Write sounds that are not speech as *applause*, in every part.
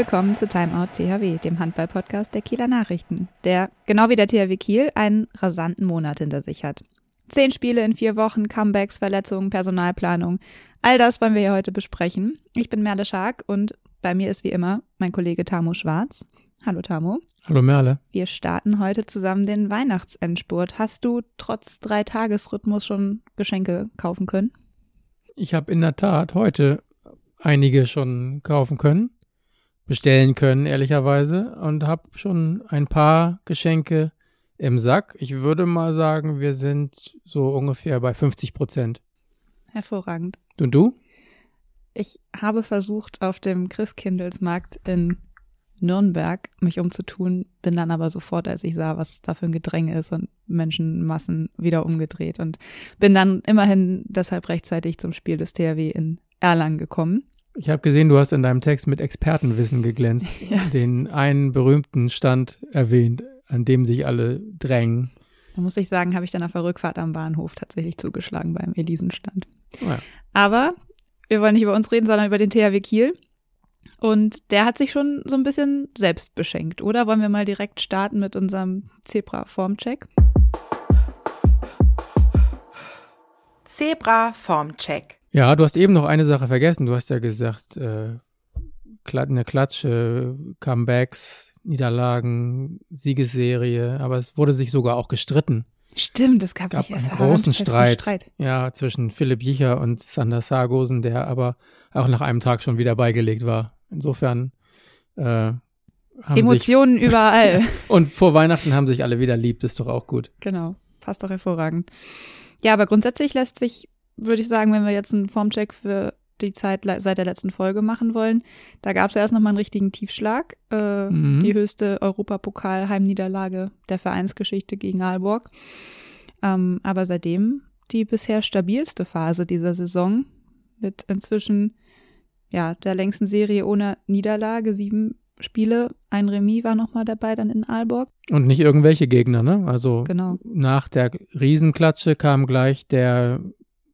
Willkommen zu Timeout THW, dem Handball-Podcast der Kieler Nachrichten, der, genau wie der THW Kiel, einen rasanten Monat hinter sich hat. Zehn Spiele in vier Wochen, Comebacks, Verletzungen, Personalplanung. All das wollen wir hier heute besprechen. Ich bin Merle Schark und bei mir ist wie immer mein Kollege Tamo Schwarz. Hallo Tamo. Hallo Merle. Wir starten heute zusammen den Weihnachtsendspurt. Hast du trotz drei Tagesrhythmus schon Geschenke kaufen können? Ich habe in der Tat heute einige schon kaufen können, bestellen können, ehrlicherweise, und habe schon ein paar Geschenke im Sack. Ich würde mal sagen, wir sind so ungefähr bei 50 Prozent. Hervorragend. Und du? Ich habe versucht, auf dem Christkindlesmarkt in Nürnberg mich umzutun, bin dann aber sofort, als ich sah, was da für ein Gedränge ist und Menschenmassen wieder umgedreht und bin dann immerhin deshalb rechtzeitig zum Spiel des THW in Erlangen gekommen. Ich habe gesehen, du hast in deinem Text mit Expertenwissen geglänzt, *laughs* ja. den einen berühmten Stand erwähnt, an dem sich alle drängen. Da muss ich sagen, habe ich dann auf der Rückfahrt am Bahnhof tatsächlich zugeschlagen beim Elisenstand. Oh ja. Aber wir wollen nicht über uns reden, sondern über den THW Kiel. Und der hat sich schon so ein bisschen selbst beschenkt, oder? Wollen wir mal direkt starten mit unserem Zebra-Formcheck? Zebra-Formcheck. Ja, du hast eben noch eine Sache vergessen. Du hast ja gesagt, äh, eine Klatsche, Comebacks, Niederlagen, Siegesserie, aber es wurde sich sogar auch gestritten. Stimmt, es gab, es gab einen großen Streit, Streit, Ja, zwischen Philipp Jicher und Sander Sargosen, der aber auch nach einem Tag schon wieder beigelegt war. Insofern äh, Emotionen sich, *laughs* überall. und vor Weihnachten haben sich alle wieder lieb, das ist doch auch gut. Genau, passt doch hervorragend. Ja, aber grundsätzlich lässt sich würde ich sagen, wenn wir jetzt einen Formcheck für die Zeit seit der letzten Folge machen wollen. Da gab es ja erst nochmal einen richtigen Tiefschlag. Äh, mhm. Die höchste Europapokal-Heimniederlage der Vereinsgeschichte gegen Aalborg. Ähm, aber seitdem die bisher stabilste Phase dieser Saison mit inzwischen ja der längsten Serie ohne Niederlage, sieben Spiele, ein Remis war nochmal dabei dann in Aalborg. Und nicht irgendwelche Gegner, ne? Also genau. nach der Riesenklatsche kam gleich der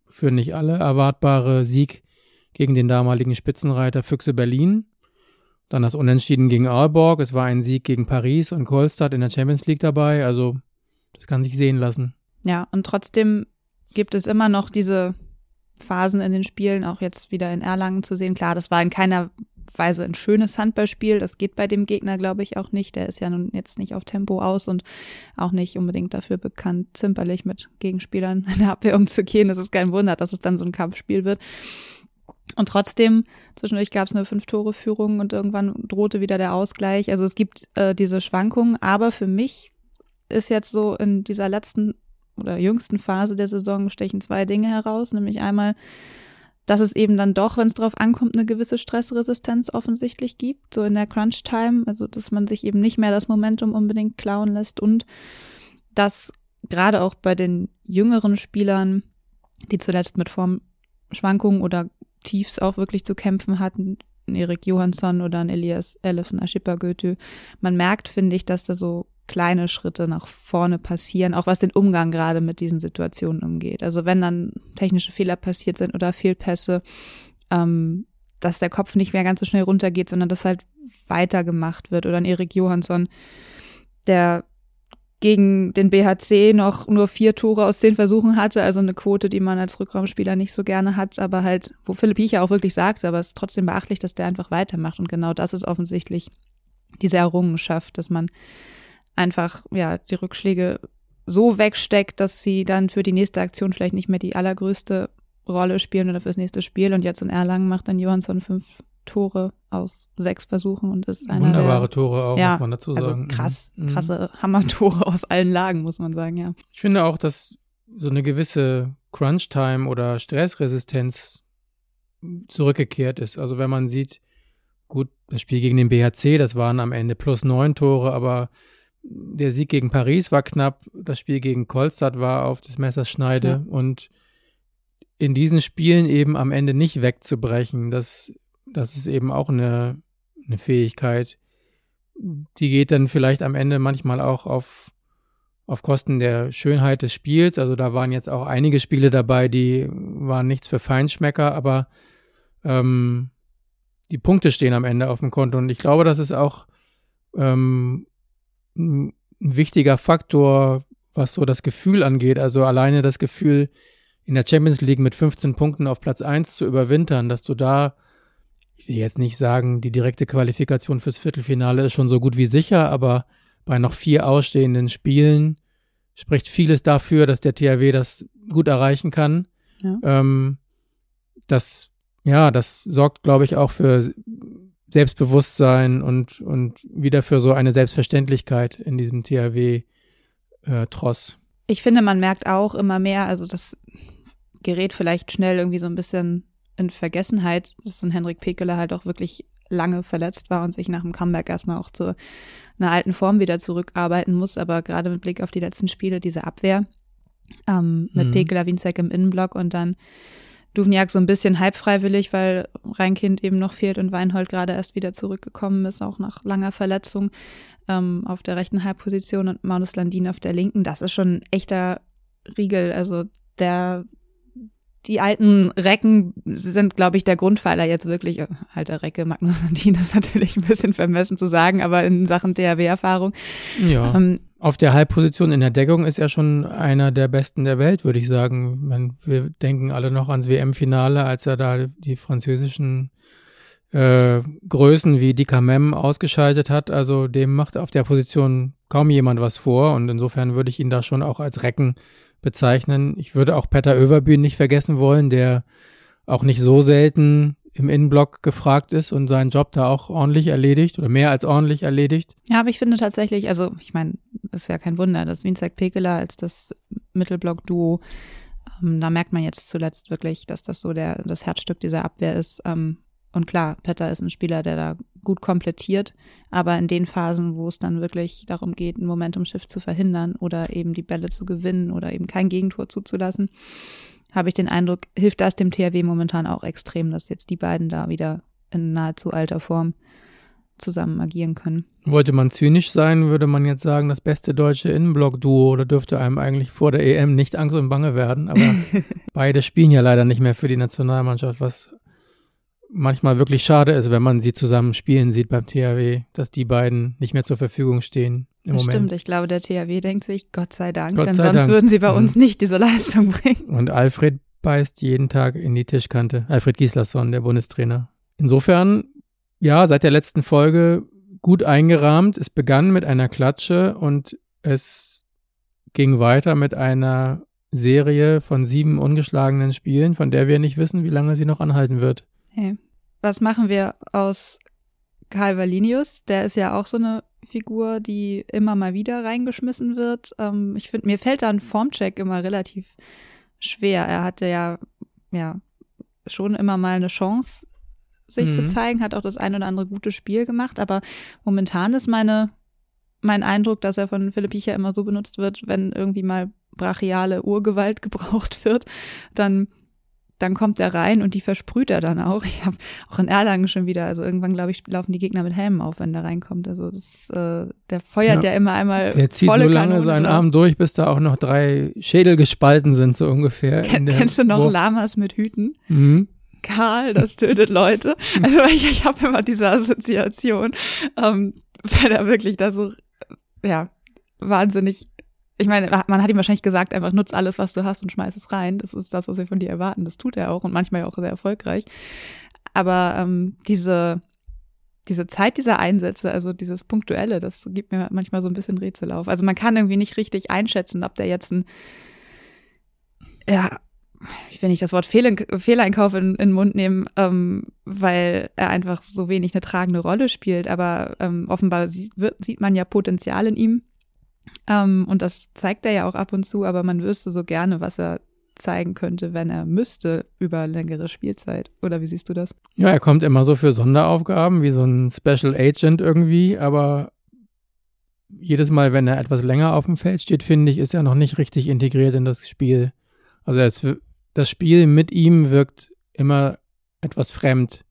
für nicht alle erwartbare Sieg gegen den damaligen Spitzenreiter Füchse Berlin. Dann das Unentschieden gegen Aalborg. Es war ein Sieg gegen Paris und Kolstadt in der Champions League dabei. Also, das kann sich sehen lassen. Ja, und trotzdem gibt es immer noch diese Phasen in den Spielen, auch jetzt wieder in Erlangen zu sehen. Klar, das war in keiner Weise ein schönes Handballspiel. Das geht bei dem Gegner, glaube ich, auch nicht. Der ist ja nun jetzt nicht auf Tempo aus und auch nicht unbedingt dafür bekannt, zimperlich mit Gegenspielern in der Abwehr umzugehen. Das ist kein Wunder, dass es dann so ein Kampfspiel wird. Und trotzdem, zwischendurch gab es eine Fünf-Tore-Führung und irgendwann drohte wieder der Ausgleich. Also es gibt äh, diese Schwankungen, aber für mich ist jetzt so in dieser letzten oder jüngsten Phase der Saison stechen zwei Dinge heraus, nämlich einmal dass es eben dann doch, wenn es drauf ankommt, eine gewisse Stressresistenz offensichtlich gibt, so in der Crunch-Time, also dass man sich eben nicht mehr das Momentum unbedingt klauen lässt und dass gerade auch bei den jüngeren Spielern, die zuletzt mit Formschwankungen oder Tiefs auch wirklich zu kämpfen hatten, Erik Johansson oder ein Elias Ellison Ashipa Goethe, man merkt, finde ich, dass da so kleine Schritte nach vorne passieren, auch was den Umgang gerade mit diesen Situationen umgeht. Also wenn dann technische Fehler passiert sind oder Fehlpässe, ähm, dass der Kopf nicht mehr ganz so schnell runtergeht, sondern dass halt weitergemacht wird. Oder ein Erik Johansson, der gegen den BHC noch nur vier Tore aus zehn Versuchen hatte, also eine Quote, die man als Rückraumspieler nicht so gerne hat, aber halt, wo Philipp Hiecher auch wirklich sagte, aber es ist trotzdem beachtlich, dass der einfach weitermacht. Und genau das ist offensichtlich diese Errungenschaft, dass man einfach ja die Rückschläge so wegsteckt, dass sie dann für die nächste Aktion vielleicht nicht mehr die allergrößte Rolle spielen oder fürs nächste Spiel. Und jetzt in Erlangen macht dann Johansson fünf Tore aus sechs Versuchen und ist einer Wunderbare der, Tore auch, ja, muss man dazu also sagen. Krass, mhm. krasse Hammertore aus allen Lagen, muss man sagen, ja. Ich finde auch, dass so eine gewisse Crunch-Time oder Stressresistenz zurückgekehrt ist. Also wenn man sieht, gut, das Spiel gegen den BHC, das waren am Ende plus neun Tore, aber der Sieg gegen Paris war knapp, das Spiel gegen Kolstadt war auf das Messerschneide ja. und in diesen Spielen eben am Ende nicht wegzubrechen, das, das ist eben auch eine, eine Fähigkeit. Die geht dann vielleicht am Ende manchmal auch auf, auf Kosten der Schönheit des Spiels. Also da waren jetzt auch einige Spiele dabei, die waren nichts für Feinschmecker, aber ähm, die Punkte stehen am Ende auf dem Konto. Und ich glaube, das ist auch ähm, ein wichtiger Faktor, was so das Gefühl angeht. Also alleine das Gefühl, in der Champions League mit 15 Punkten auf Platz 1 zu überwintern, dass du da, ich will jetzt nicht sagen, die direkte Qualifikation fürs Viertelfinale ist schon so gut wie sicher, aber bei noch vier ausstehenden Spielen spricht vieles dafür, dass der THW das gut erreichen kann. Ja. Ähm, das, ja, das sorgt, glaube ich, auch für Selbstbewusstsein und, und wieder für so eine Selbstverständlichkeit in diesem THW-Tross. Äh, ich finde, man merkt auch immer mehr, also das gerät vielleicht schnell irgendwie so ein bisschen in Vergessenheit, dass so ein Henrik Pekele halt auch wirklich lange verletzt war und sich nach dem Comeback erstmal auch zu einer alten Form wieder zurückarbeiten muss. Aber gerade mit Blick auf die letzten Spiele, diese Abwehr ähm, mit mhm. Pekela, Winzek im Innenblock und dann Duvniak so ein bisschen halb freiwillig, weil Reinkind eben noch fehlt und Weinhold gerade erst wieder zurückgekommen ist, auch nach langer Verletzung ähm, auf der rechten Halbposition und Maunus Landin auf der linken. Das ist schon ein echter Riegel. Also der die alten Recken sind, glaube ich, der Grundpfeiler jetzt wirklich, äh, alter Recke, Magnus Landin ist *laughs* natürlich ein bisschen vermessen zu sagen, aber in Sachen DRW-Erfahrung. Ja. Ähm, auf der Halbposition in der Deckung ist er schon einer der besten der Welt, würde ich sagen. Man, wir denken alle noch ans WM-Finale, als er da die französischen äh, Größen wie Dikamem ausgeschaltet hat. Also dem macht auf der Position kaum jemand was vor und insofern würde ich ihn da schon auch als Recken bezeichnen. Ich würde auch Peter Överbühn nicht vergessen wollen, der auch nicht so selten im Innenblock gefragt ist und seinen Job da auch ordentlich erledigt oder mehr als ordentlich erledigt. Ja, aber ich finde tatsächlich, also ich meine, ist ja kein Wunder, dass Winzek Pekela als das Mittelblock-Duo, ähm, da merkt man jetzt zuletzt wirklich, dass das so der, das Herzstück dieser Abwehr ist. Ähm, und klar, Petter ist ein Spieler, der da gut komplettiert, aber in den Phasen, wo es dann wirklich darum geht, ein Momentum-Shift zu verhindern oder eben die Bälle zu gewinnen oder eben kein Gegentor zuzulassen, habe ich den Eindruck, hilft das dem THW momentan auch extrem, dass jetzt die beiden da wieder in nahezu alter Form zusammen agieren können. Wollte man zynisch sein, würde man jetzt sagen, das beste deutsche Innenblock-Duo oder dürfte einem eigentlich vor der EM nicht Angst und Bange werden. Aber *laughs* beide spielen ja leider nicht mehr für die Nationalmannschaft, was manchmal wirklich schade ist, wenn man sie zusammen spielen sieht beim THW, dass die beiden nicht mehr zur Verfügung stehen. Im stimmt, ich glaube, der THW denkt sich, Gott sei Dank, Gott denn sei sonst Dank. würden sie bei uns mhm. nicht diese Leistung bringen. Und Alfred beißt jeden Tag in die Tischkante. Alfred Gislason, der Bundestrainer. Insofern, ja, seit der letzten Folge gut eingerahmt. Es begann mit einer Klatsche und es ging weiter mit einer Serie von sieben ungeschlagenen Spielen, von der wir nicht wissen, wie lange sie noch anhalten wird. Hey, was machen wir aus Karl Valinius? Der ist ja auch so eine Figur, die immer mal wieder reingeschmissen wird. Ähm, ich finde, mir fällt da ein Formcheck immer relativ schwer. Er hatte ja, ja, schon immer mal eine Chance, sich mhm. zu zeigen, hat auch das ein oder andere gute Spiel gemacht, aber momentan ist meine, mein Eindruck, dass er von Philipp Picher immer so benutzt wird, wenn irgendwie mal brachiale Urgewalt *laughs* gebraucht wird, dann dann kommt er rein und die versprüht er dann auch. *laughs* Ich habe auch in Erlangen schon wieder, also irgendwann glaube ich, laufen die Gegner mit Helmen auf, wenn der reinkommt. Also das, äh, der feuert ja, ja immer einmal. Der zieht so lange Kanone seinen Arm durch, bis da auch noch drei Schädel gespalten sind, so ungefähr. Ken, kennst du noch Wurf. Lamas mit Hüten? Mhm. Karl, das tötet Leute. Also ich, ich habe immer diese Assoziation, ähm, *laughs* wenn er wirklich da so, ja, wahnsinnig ich meine, man hat ihm wahrscheinlich gesagt, einfach nutz alles, was du hast und schmeiß es rein. Das ist das, was wir von dir erwarten. Das tut er auch und manchmal auch sehr erfolgreich. Aber ähm, diese, diese Zeit dieser Einsätze, also dieses Punktuelle, das gibt mir manchmal so ein bisschen Rätsel auf. Also man kann irgendwie nicht richtig einschätzen, ob der jetzt ein, ja, ich will nicht das Wort Fehl Fehleinkauf in, in den Mund nehmen, ähm, weil er einfach so wenig eine tragende Rolle spielt. Aber ähm, offenbar sieht, wird, sieht man ja Potenzial in ihm ähm, und das zeigt er ja auch ab und zu, aber man wüsste so gerne, was er zeigen könnte, wenn er müsste über längere Spielzeit. Oder wie siehst du das? Ja, er kommt immer so für Sonderaufgaben, wie so ein Special Agent irgendwie, aber jedes Mal, wenn er etwas länger auf dem Feld steht, finde ich, ist er noch nicht richtig integriert in das Spiel. Also es, das Spiel mit ihm wirkt immer etwas fremd,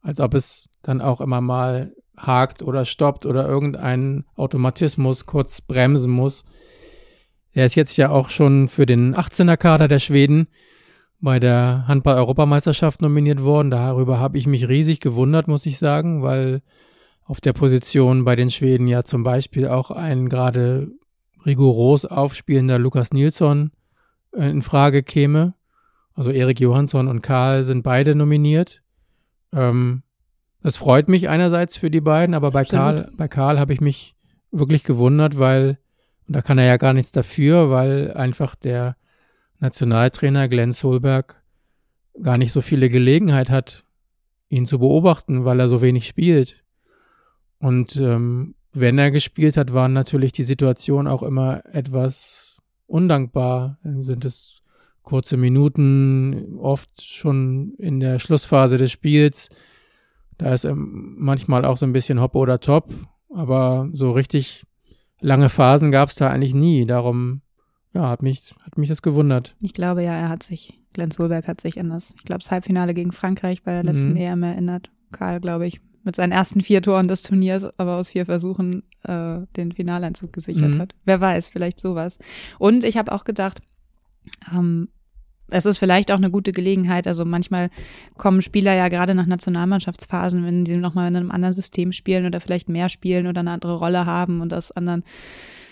als ob es dann auch immer mal hakt oder stoppt oder irgendein Automatismus kurz bremsen muss. Er ist jetzt ja auch schon für den 18er Kader der Schweden, bei der Handball-Europameisterschaft nominiert worden. Darüber habe ich mich riesig gewundert, muss ich sagen, weil auf der Position bei den Schweden ja zum Beispiel auch ein gerade rigoros aufspielender Lukas Nilsson äh, in Frage käme. Also Erik Johansson und Karl sind beide nominiert. Ähm, das freut mich einerseits für die beiden, aber bei Absolut. Karl, bei Karl habe ich mich wirklich gewundert, weil, und da kann er ja gar nichts dafür, weil einfach der Nationaltrainer Glenn Solberg gar nicht so viele Gelegenheit hat, ihn zu beobachten, weil er so wenig spielt. Und ähm, wenn er gespielt hat, waren natürlich die Situationen auch immer etwas undankbar. Dann sind es kurze Minuten, oft schon in der Schlussphase des Spiels. Da ist manchmal auch so ein bisschen Hopp oder Top, aber so richtig lange Phasen gab es da eigentlich nie. Darum, ja, hat mich, hat mich das gewundert. Ich glaube ja, er hat sich, Glenn Solberg hat sich an das, ich glaube, das Halbfinale gegen Frankreich bei der letzten mhm. EM erinnert. Karl, glaube ich, mit seinen ersten vier Toren des Turniers, aber aus vier Versuchen äh, den Finaleinzug gesichert mhm. hat. Wer weiß, vielleicht sowas. Und ich habe auch gedacht, ähm, es ist vielleicht auch eine gute Gelegenheit. Also manchmal kommen Spieler ja gerade nach Nationalmannschaftsphasen, wenn sie nochmal in einem anderen System spielen oder vielleicht mehr spielen oder eine andere Rolle haben und aus anderen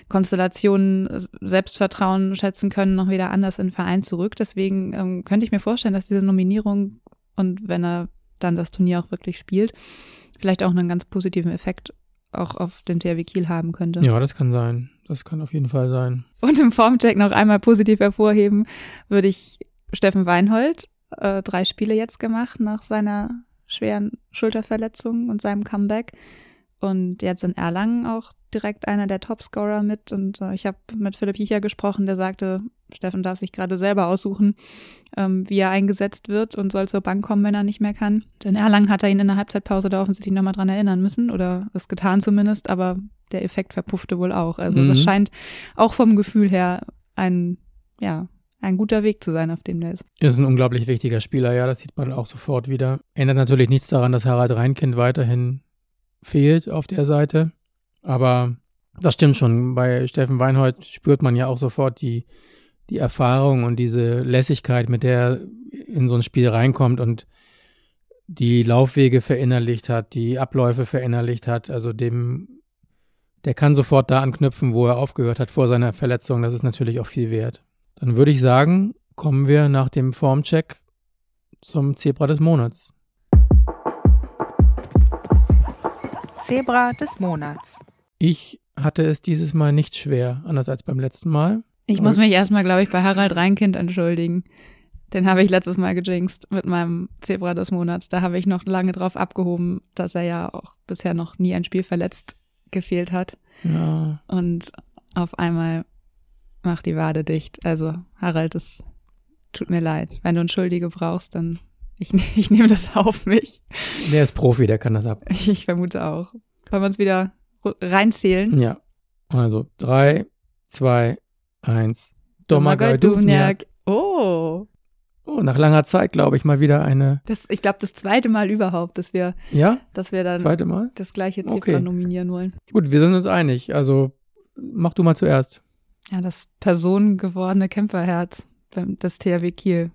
Konstellationen Selbstvertrauen schätzen können, noch wieder anders in den Verein zurück. Deswegen ähm, könnte ich mir vorstellen, dass diese Nominierung und wenn er dann das Turnier auch wirklich spielt, vielleicht auch einen ganz positiven Effekt auch auf den THW Kiel haben könnte. Ja, das kann sein. Das kann auf jeden Fall sein. Und im Formcheck noch einmal positiv hervorheben würde ich Steffen Weinhold. Äh, drei Spiele jetzt gemacht nach seiner schweren Schulterverletzung und seinem Comeback. Und jetzt in Erlangen auch direkt einer der Topscorer mit. Und äh, ich habe mit Philipp Jicher gesprochen, der sagte, Steffen darf sich gerade selber aussuchen, ähm, wie er eingesetzt wird und soll zur Bank kommen, wenn er nicht mehr kann. In Erlangen hat er ihn in der Halbzeitpause da offensichtlich nochmal dran erinnern müssen oder es getan zumindest, aber der Effekt verpuffte wohl auch. Also mhm. das scheint auch vom Gefühl her ein, ja, ein guter Weg zu sein, auf dem der ist. Ist ein unglaublich wichtiger Spieler, ja, das sieht man auch sofort wieder. Ändert natürlich nichts daran, dass Harald Reinkind weiterhin fehlt auf der Seite. Aber das stimmt schon. Bei Steffen Weinhold spürt man ja auch sofort die, die Erfahrung und diese Lässigkeit, mit der er in so ein Spiel reinkommt und die Laufwege verinnerlicht hat, die Abläufe verinnerlicht hat. Also dem, der kann sofort da anknüpfen, wo er aufgehört hat vor seiner Verletzung. Das ist natürlich auch viel wert. Dann würde ich sagen, kommen wir nach dem Formcheck zum Zebra des Monats. Zebra des Monats. Ich hatte es dieses Mal nicht schwer, anders als beim letzten Mal. Ich muss mich erstmal, glaube ich, bei Harald Reinkind entschuldigen. Den habe ich letztes Mal gejinxt mit meinem Zebra des Monats. Da habe ich noch lange drauf abgehoben, dass er ja auch bisher noch nie ein Spiel verletzt gefehlt hat. Ja. Und auf einmal macht die Wade dicht. Also, Harald, es tut mir leid. Wenn du einen Schuldige brauchst, dann ich, *laughs* ich nehme das auf mich. Der ist Profi, der kann das ab. *laughs* Ich vermute auch. Wollen wir uns wieder reinzählen? Ja. Also drei, zwei, eins. Domagoj Duvniak. Oh. Oh, nach langer Zeit, glaube ich, mal wieder eine. Das, ich glaube, das zweite Mal überhaupt, dass wir, ja? dass wir dann zweite Mal? das gleiche Zebra okay. nominieren wollen. Gut, wir sind uns einig. Also mach du mal zuerst. Ja, das personengewordene Kämpferherz des THW Kiel.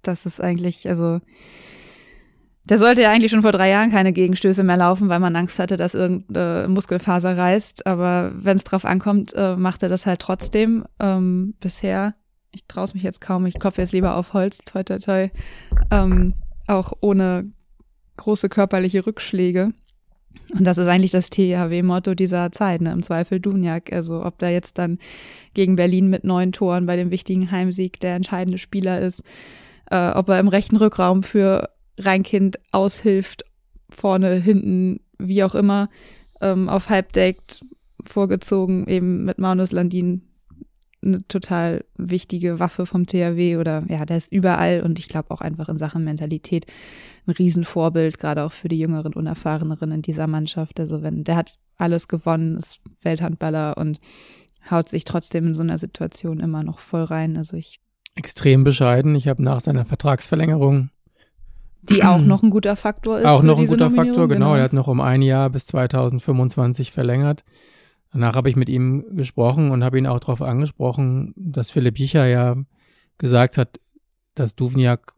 Das ist eigentlich, also der sollte ja eigentlich schon vor drei Jahren keine Gegenstöße mehr laufen, weil man Angst hatte, dass irgendeine Muskelfaser reißt. Aber wenn es drauf ankommt, äh, macht er das halt trotzdem. Ähm, bisher, ich traue mich jetzt kaum, ich klopfe jetzt lieber auf Holz, toi toi toi, ähm, auch ohne große körperliche Rückschläge. Und das ist eigentlich das THW-Motto dieser Zeit, ne? im Zweifel Dunjak. Also ob da jetzt dann gegen Berlin mit neun Toren bei dem wichtigen Heimsieg der entscheidende Spieler ist, äh, ob er im rechten Rückraum für Reinkind aushilft, vorne, hinten, wie auch immer, ähm, auf Halbdeckt vorgezogen, eben mit Maunus Landin eine total wichtige Waffe vom THW oder ja, der ist überall und ich glaube auch einfach in Sachen Mentalität ein Riesenvorbild, gerade auch für die jüngeren, unerfahreneren in dieser Mannschaft. Also wenn, der hat alles gewonnen, ist Welthandballer und haut sich trotzdem in so einer Situation immer noch voll rein. Also ich. Extrem bescheiden. Ich habe nach seiner Vertragsverlängerung die auch *clears throat* noch ein guter Faktor ist. Auch noch ein guter Faktor, genau. genau. Er hat noch um ein Jahr bis 2025 verlängert. Danach habe ich mit ihm gesprochen und habe ihn auch darauf angesprochen, dass Philipp Jicher ja gesagt hat, dass Duvniak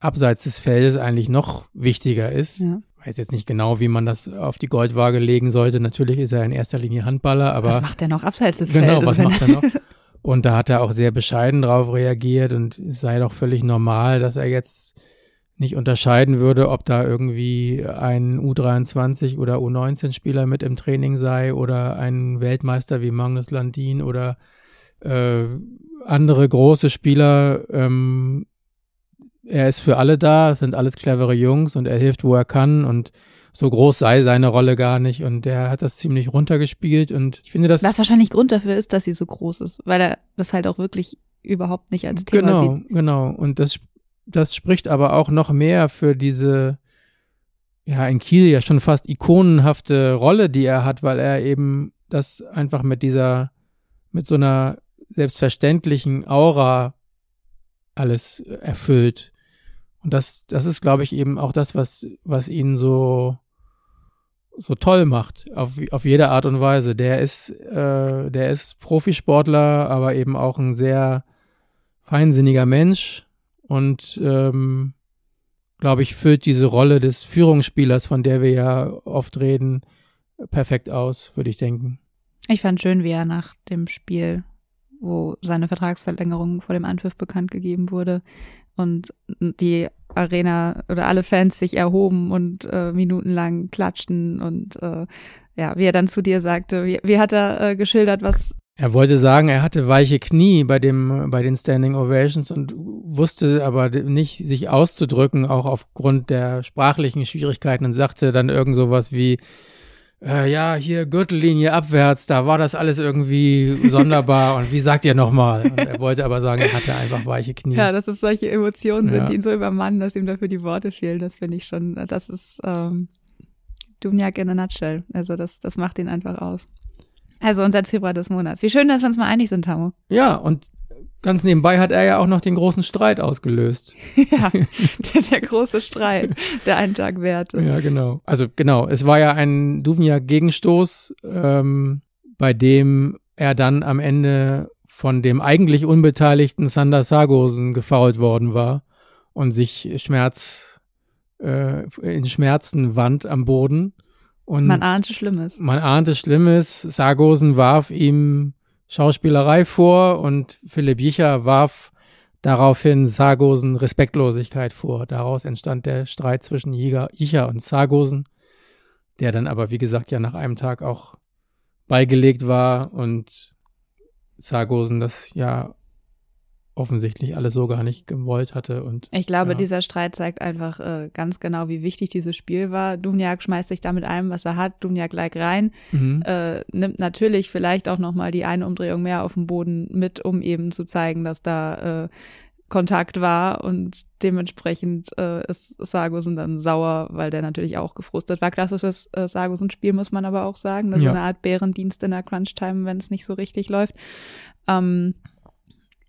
abseits des Feldes eigentlich noch wichtiger ist. Ja. Weiß jetzt nicht genau, wie man das auf die Goldwaage legen sollte. Natürlich ist er in erster Linie Handballer, aber was macht er noch abseits des genau, Feldes? was wenn- macht er noch? *laughs* Und da hat er auch sehr bescheiden drauf reagiert und es sei doch völlig normal, dass er jetzt nicht unterscheiden würde, ob da irgendwie ein U23 oder U19-Spieler mit im Training sei oder ein Weltmeister wie Magnus Landin oder äh, andere große Spieler. Ähm, er ist für alle da, es sind alles clevere Jungs und er hilft, wo er kann und so groß sei seine Rolle gar nicht und er hat das ziemlich runtergespielt und ich finde das Was wahrscheinlich Grund dafür ist, dass sie so groß ist, weil er das halt auch wirklich überhaupt nicht als Thema genau, sieht. genau. Und das, das spricht aber auch noch mehr für diese, ja, in Kiel ja schon fast ikonenhafte Rolle, die er hat, weil er eben das einfach mit dieser, mit so einer selbstverständlichen Aura alles erfüllt. Und das, das ist, glaube ich, eben auch das, was, was ihn so, so toll macht, auf, auf jede Art und Weise. Der ist, äh, der ist Profisportler, aber eben auch ein sehr feinsinniger Mensch und ähm, glaube ich, füllt diese Rolle des Führungsspielers, von der wir ja oft reden, perfekt aus, würde ich denken. Ich fand schön, wie er nach dem Spiel, wo seine Vertragsverlängerung vor dem Anpfiff bekannt gegeben wurde und die Arena oder alle Fans sich erhoben und äh, minutenlang klatschten und äh, ja, wie er dann zu dir sagte, wie, wie hat er äh, geschildert, was Er wollte sagen, er hatte weiche Knie bei dem, bei den Standing Ovations und wusste aber nicht, sich auszudrücken, auch aufgrund der sprachlichen Schwierigkeiten und sagte dann irgend sowas wie, äh, ja, hier Gürtellinie abwärts, da war das alles irgendwie sonderbar *laughs* und wie sagt ihr nochmal? Er wollte aber sagen, er hatte einfach weiche Knie. Ja, dass es solche Emotionen sind, Ja. die ihn so übermannen, dass ihm dafür die Worte fehlen. Das finde ich schon, das ist ähm, Duvniak in a nutshell. Also das, das macht ihn einfach aus. Also unser Zebra des Monats. Wie schön, dass wir uns mal einig sind, Tamo. Ja, und ganz nebenbei hat er ja auch noch den großen Streit ausgelöst. *laughs* ja, der, der große Streit, der einen Tag währte. Ja, genau. Also genau, es war ja ein Duvniak-Gegenstoß, ähm, bei dem er dann am Ende von dem eigentlich unbeteiligten Sander Sargosen gefoult worden war und sich Schmerz äh, in Schmerzen wand am Boden. Und Man ahnte Schlimmes. man ahnte Schlimmes. Sargosen warf ihm Schauspielerei vor und Philipp Jicher warf daraufhin Sargosen Respektlosigkeit vor. Daraus entstand der Streit zwischen Jicher und Sargosen, der dann aber, wie gesagt, ja nach einem Tag auch beigelegt war und Sargosen das ja offensichtlich alles so gar nicht gewollt hatte und Ich glaube, Ja. dieser Streit zeigt einfach äh, ganz genau, wie wichtig dieses Spiel war. Duvniak schmeißt sich da mit allem, was er hat, Duvniak like rein, mhm. äh, nimmt natürlich vielleicht auch nochmal die eine Umdrehung mehr auf dem Boden mit, um eben zu zeigen, dass da äh, Kontakt war und dementsprechend äh, ist Sargosen dann sauer, weil der natürlich auch gefrustet war. Klassisches äh, Sargosen-Spiel muss man aber auch sagen, so Ja. eine Art Bärendienst in der Crunch-Time, wenn es nicht so richtig läuft. Ähm,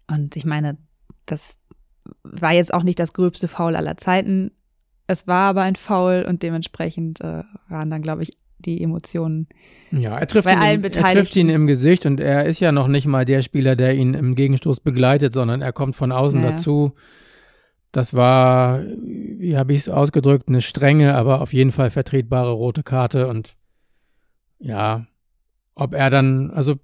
und ich meine, das war jetzt auch nicht das gröbste Foul aller Zeiten. Es war aber ein Foul und dementsprechend äh, waren dann, glaube ich, die Emotionen. Ja, er trifft, Bei ihn, allen im- er Beteiligten. trifft ihn im Gesicht und er ist ja noch nicht mal der Spieler, der ihn im Gegenstoß begleitet, sondern er kommt von außen Ja. dazu. Das war, wie habe ich es ausgedrückt, eine strenge, aber auf jeden Fall vertretbare rote Karte und ja, ob er dann, also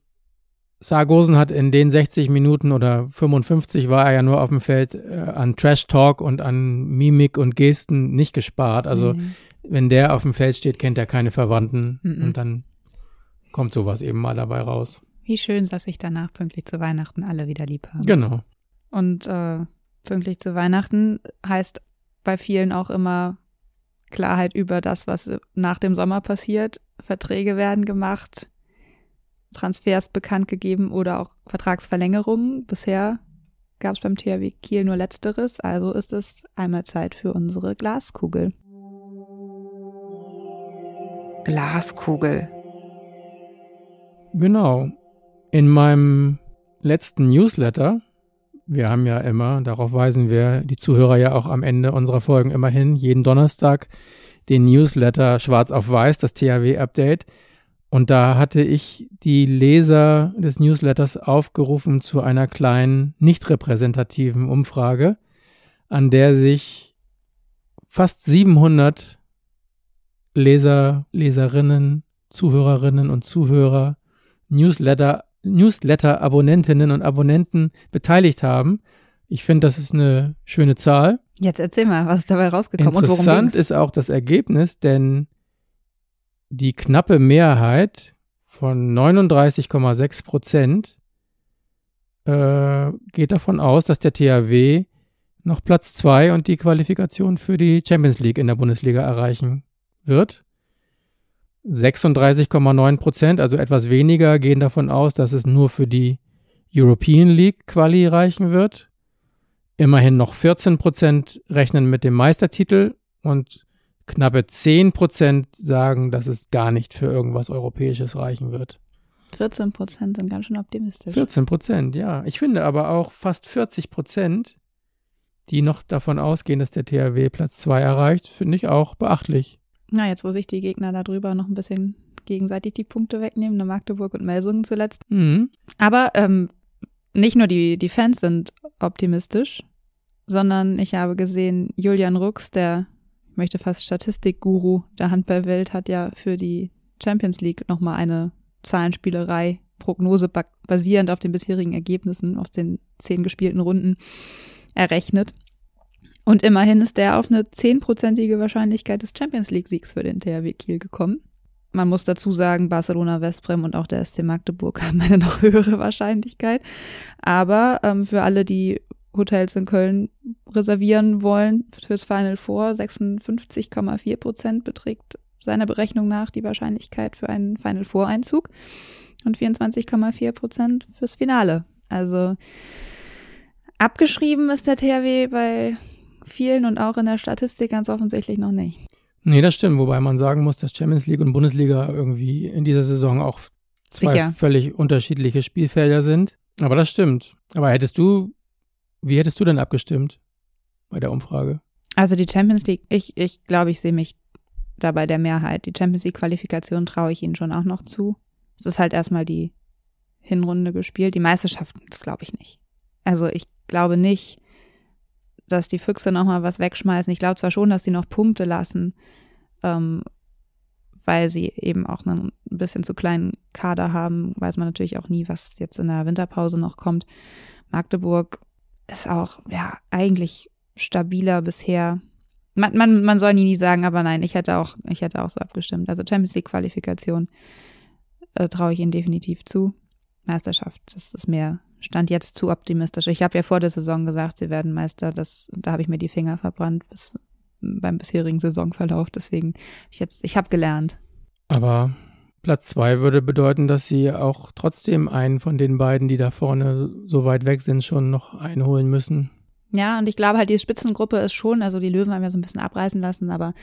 Sargosen hat in den 60 Minuten oder 55 war er ja nur auf dem Feld äh, an Trash Talk und an Mimik und Gesten nicht gespart. Also Mhm. wenn der auf dem Feld steht, kennt er keine Verwandten Mhm. und dann kommt sowas eben mal dabei raus. Wie schön, dass sich danach pünktlich zu Weihnachten alle wieder lieb haben. Genau. Und äh, pünktlich zu Weihnachten heißt bei vielen auch immer Klarheit über das, was nach dem Sommer passiert. Verträge werden gemacht, Transfers bekannt gegeben oder auch Vertragsverlängerungen. Bisher gab es beim THW Kiel nur letzteres, also ist es einmal Zeit für unsere Glaskugel. Glaskugel. Genau. In meinem letzten Newsletter, wir haben ja immer, darauf weisen wir die Zuhörer ja auch am Ende unserer Folgen immer hin, jeden Donnerstag den Newsletter Schwarz auf Weiß, das THW-Update. Und da hatte ich die Leser des Newsletters aufgerufen zu einer kleinen, nicht repräsentativen Umfrage. an der sich fast 700 Leser, Leserinnen, Zuhörerinnen und Zuhörer, Newsletter, Newsletter-Abonnentinnen und Abonnenten beteiligt haben. Ich finde, das ist eine schöne Zahl. Jetzt erzähl mal, was ist dabei rausgekommen Interessant und worum ging's? ist auch das Ergebnis, denn die knappe Mehrheit von 39,6 Prozent äh, geht davon aus, dass der THW noch Platz zwei und die Qualifikation für die Champions League in der Bundesliga erreichen wird. 36,9 Prozent, also etwas weniger, gehen davon aus, dass es nur für die European League Quali reichen wird. Immerhin noch 14 Prozent rechnen mit dem Meistertitel und knappe 10 Prozent sagen, dass es gar nicht für irgendwas Europäisches reichen wird. 14 Prozent sind ganz schön optimistisch. 14 Prozent, ja. Ich finde aber auch fast 40 Prozent, die noch davon ausgehen, dass der THW Platz 2 erreicht, finde ich auch beachtlich. Na, jetzt wo sich die Gegner darüber noch ein bisschen gegenseitig die Punkte wegnehmen, ne Magdeburg und Melsungen zuletzt. Mhm. Aber ähm, nicht nur die, die Fans sind optimistisch, sondern ich habe gesehen, Julian Rux, der, ich möchte fast Statistikguru der Handballwelt, hat ja für die Champions League nochmal eine Zahlenspielerei, Prognose ba- basierend auf den bisherigen Ergebnissen, auf den zehn gespielten Runden errechnet. Und immerhin ist der auf eine zehnprozentige Wahrscheinlichkeit des Champions League-Siegs für den THW Kiel gekommen. Man muss dazu sagen, Barcelona, Westbrem und auch der SC Magdeburg *laughs* haben eine noch höhere Wahrscheinlichkeit. Aber ähm, für alle, die Hotels in Köln reservieren wollen fürs Final Four, 56,4 Prozent beträgt seiner Berechnung nach die Wahrscheinlichkeit für einen Final Four Einzug und 24,4 Prozent fürs Finale. Also abgeschrieben ist der THW bei vielen und auch in der Statistik ganz offensichtlich noch nicht. Nee, das stimmt, wobei man sagen muss, dass Champions League und Bundesliga irgendwie in dieser Saison auch zwei Sicher. völlig unterschiedliche Spielfelder sind. Aber das stimmt. Aber hättest du, wie hättest du denn abgestimmt bei der Umfrage? Also die Champions League, ich, ich glaube, ich sehe mich da bei der Mehrheit. Die Champions League Qualifikation traue ich ihnen schon auch noch zu. Es ist halt erstmal die Hinrunde gespielt. Die Meisterschaften, das glaube ich nicht. Also ich glaube nicht, dass die Füchse nochmal was wegschmeißen. Ich glaube zwar schon, dass sie noch Punkte lassen, ähm, weil sie eben auch einen ein bisschen zu kleinen Kader haben, weiß man natürlich auch nie, was jetzt in der Winterpause noch kommt. Magdeburg ist auch, ja, eigentlich stabiler bisher. Man, man, man soll nie, nie sagen, aber nein, ich hätte auch, ich hätte auch so abgestimmt. Also Champions League Qualifikation äh, traue ich ihnen definitiv zu. Meisterschaft, das ist mir stand jetzt zu optimistisch. Ich habe ja vor der Saison gesagt, sie werden Meister. Das, da habe ich mir die Finger verbrannt bis beim bisherigen Saisonverlauf. Deswegen ich jetzt, ich habe gelernt. Aber Platz zwei würde bedeuten, dass sie auch trotzdem einen von den beiden, die da vorne so weit weg sind, schon noch einholen müssen. Ja, und ich glaube halt, die Spitzengruppe ist schon, also die Löwen haben ja so ein bisschen abreißen lassen, aber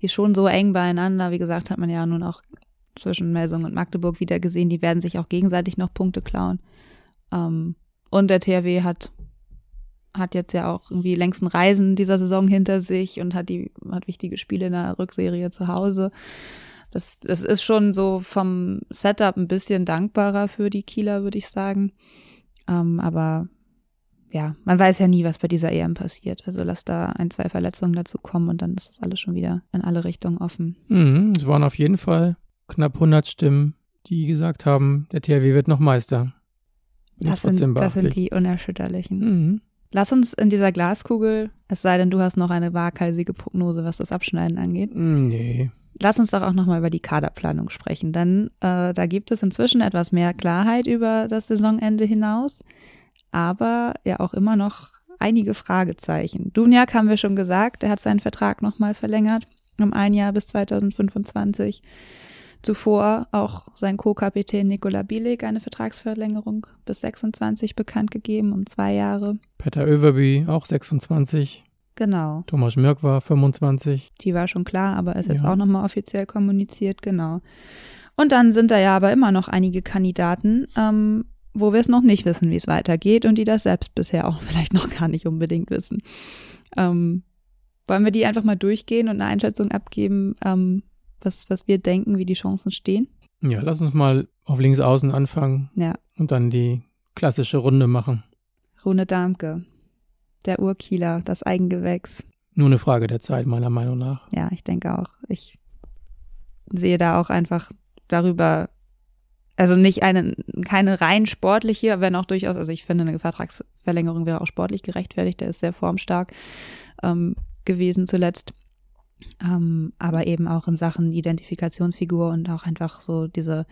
die ist schon so eng beieinander. Wie gesagt, hat man ja nun auch zwischen Melsung und Magdeburg wieder gesehen, die werden sich auch gegenseitig noch Punkte klauen. Ähm, und der THW hat, hat jetzt ja auch irgendwie längsten Reisen dieser Saison hinter sich und hat die, hat wichtige Spiele in der Rückserie zu Hause. Das, das ist schon so vom Setup ein bisschen dankbarer für die Kieler, würde ich sagen. Ähm, aber ja, man weiß ja nie, was bei dieser EM passiert. Also lass da ein, zwei Verletzungen dazu kommen und dann ist das alles schon wieder in alle Richtungen offen. Mhm, es waren auf jeden Fall knapp 100 Stimmen, die gesagt haben, der THW wird noch Meister. Das sind, das sind die Unerschütterlichen. Mhm. Lass uns in dieser Glaskugel, es sei denn, du hast noch eine waghalsige Prognose, was das Abschneiden angeht. Nee. Lass uns doch auch nochmal über die Kaderplanung sprechen, denn äh, da gibt es inzwischen etwas mehr Klarheit über das Saisonende hinaus, aber ja auch immer noch einige Fragezeichen. Duniak haben wir schon gesagt, er hat seinen Vertrag nochmal verlängert um ein Jahr bis 2025. Zuvor auch sein Co-Kapitän Nikola Bielik eine Vertragsverlängerung bis 26 bekannt gegeben, um zwei Jahre. Peter Överby auch 26. Genau. Thomas Mörk war 25. Die war schon klar, aber ist jetzt Ja. auch nochmal offiziell kommuniziert, genau. Und dann sind da ja aber immer noch einige Kandidaten, ähm, wo wir es noch nicht wissen, wie es weitergeht und die das selbst bisher auch *laughs* vielleicht noch gar nicht unbedingt wissen. Ähm, wollen wir die einfach mal durchgehen und eine Einschätzung abgeben, ähm, was, was wir denken, wie die Chancen stehen? Ja, lass uns mal auf links außen anfangen Ja. und dann die klassische Runde machen. Rune Darmke. Der Urkieler, das Eigengewächs. Nur eine Frage der Zeit, meiner Meinung nach. Ja, ich denke auch. Ich sehe da auch einfach darüber, also nicht eine, keine rein sportliche, wenn auch durchaus, also ich finde, eine Vertragsverlängerung wäre auch sportlich gerechtfertigt, der ist sehr formstark ähm, gewesen zuletzt. Ähm, aber eben auch in Sachen Identifikationsfigur und auch einfach so diese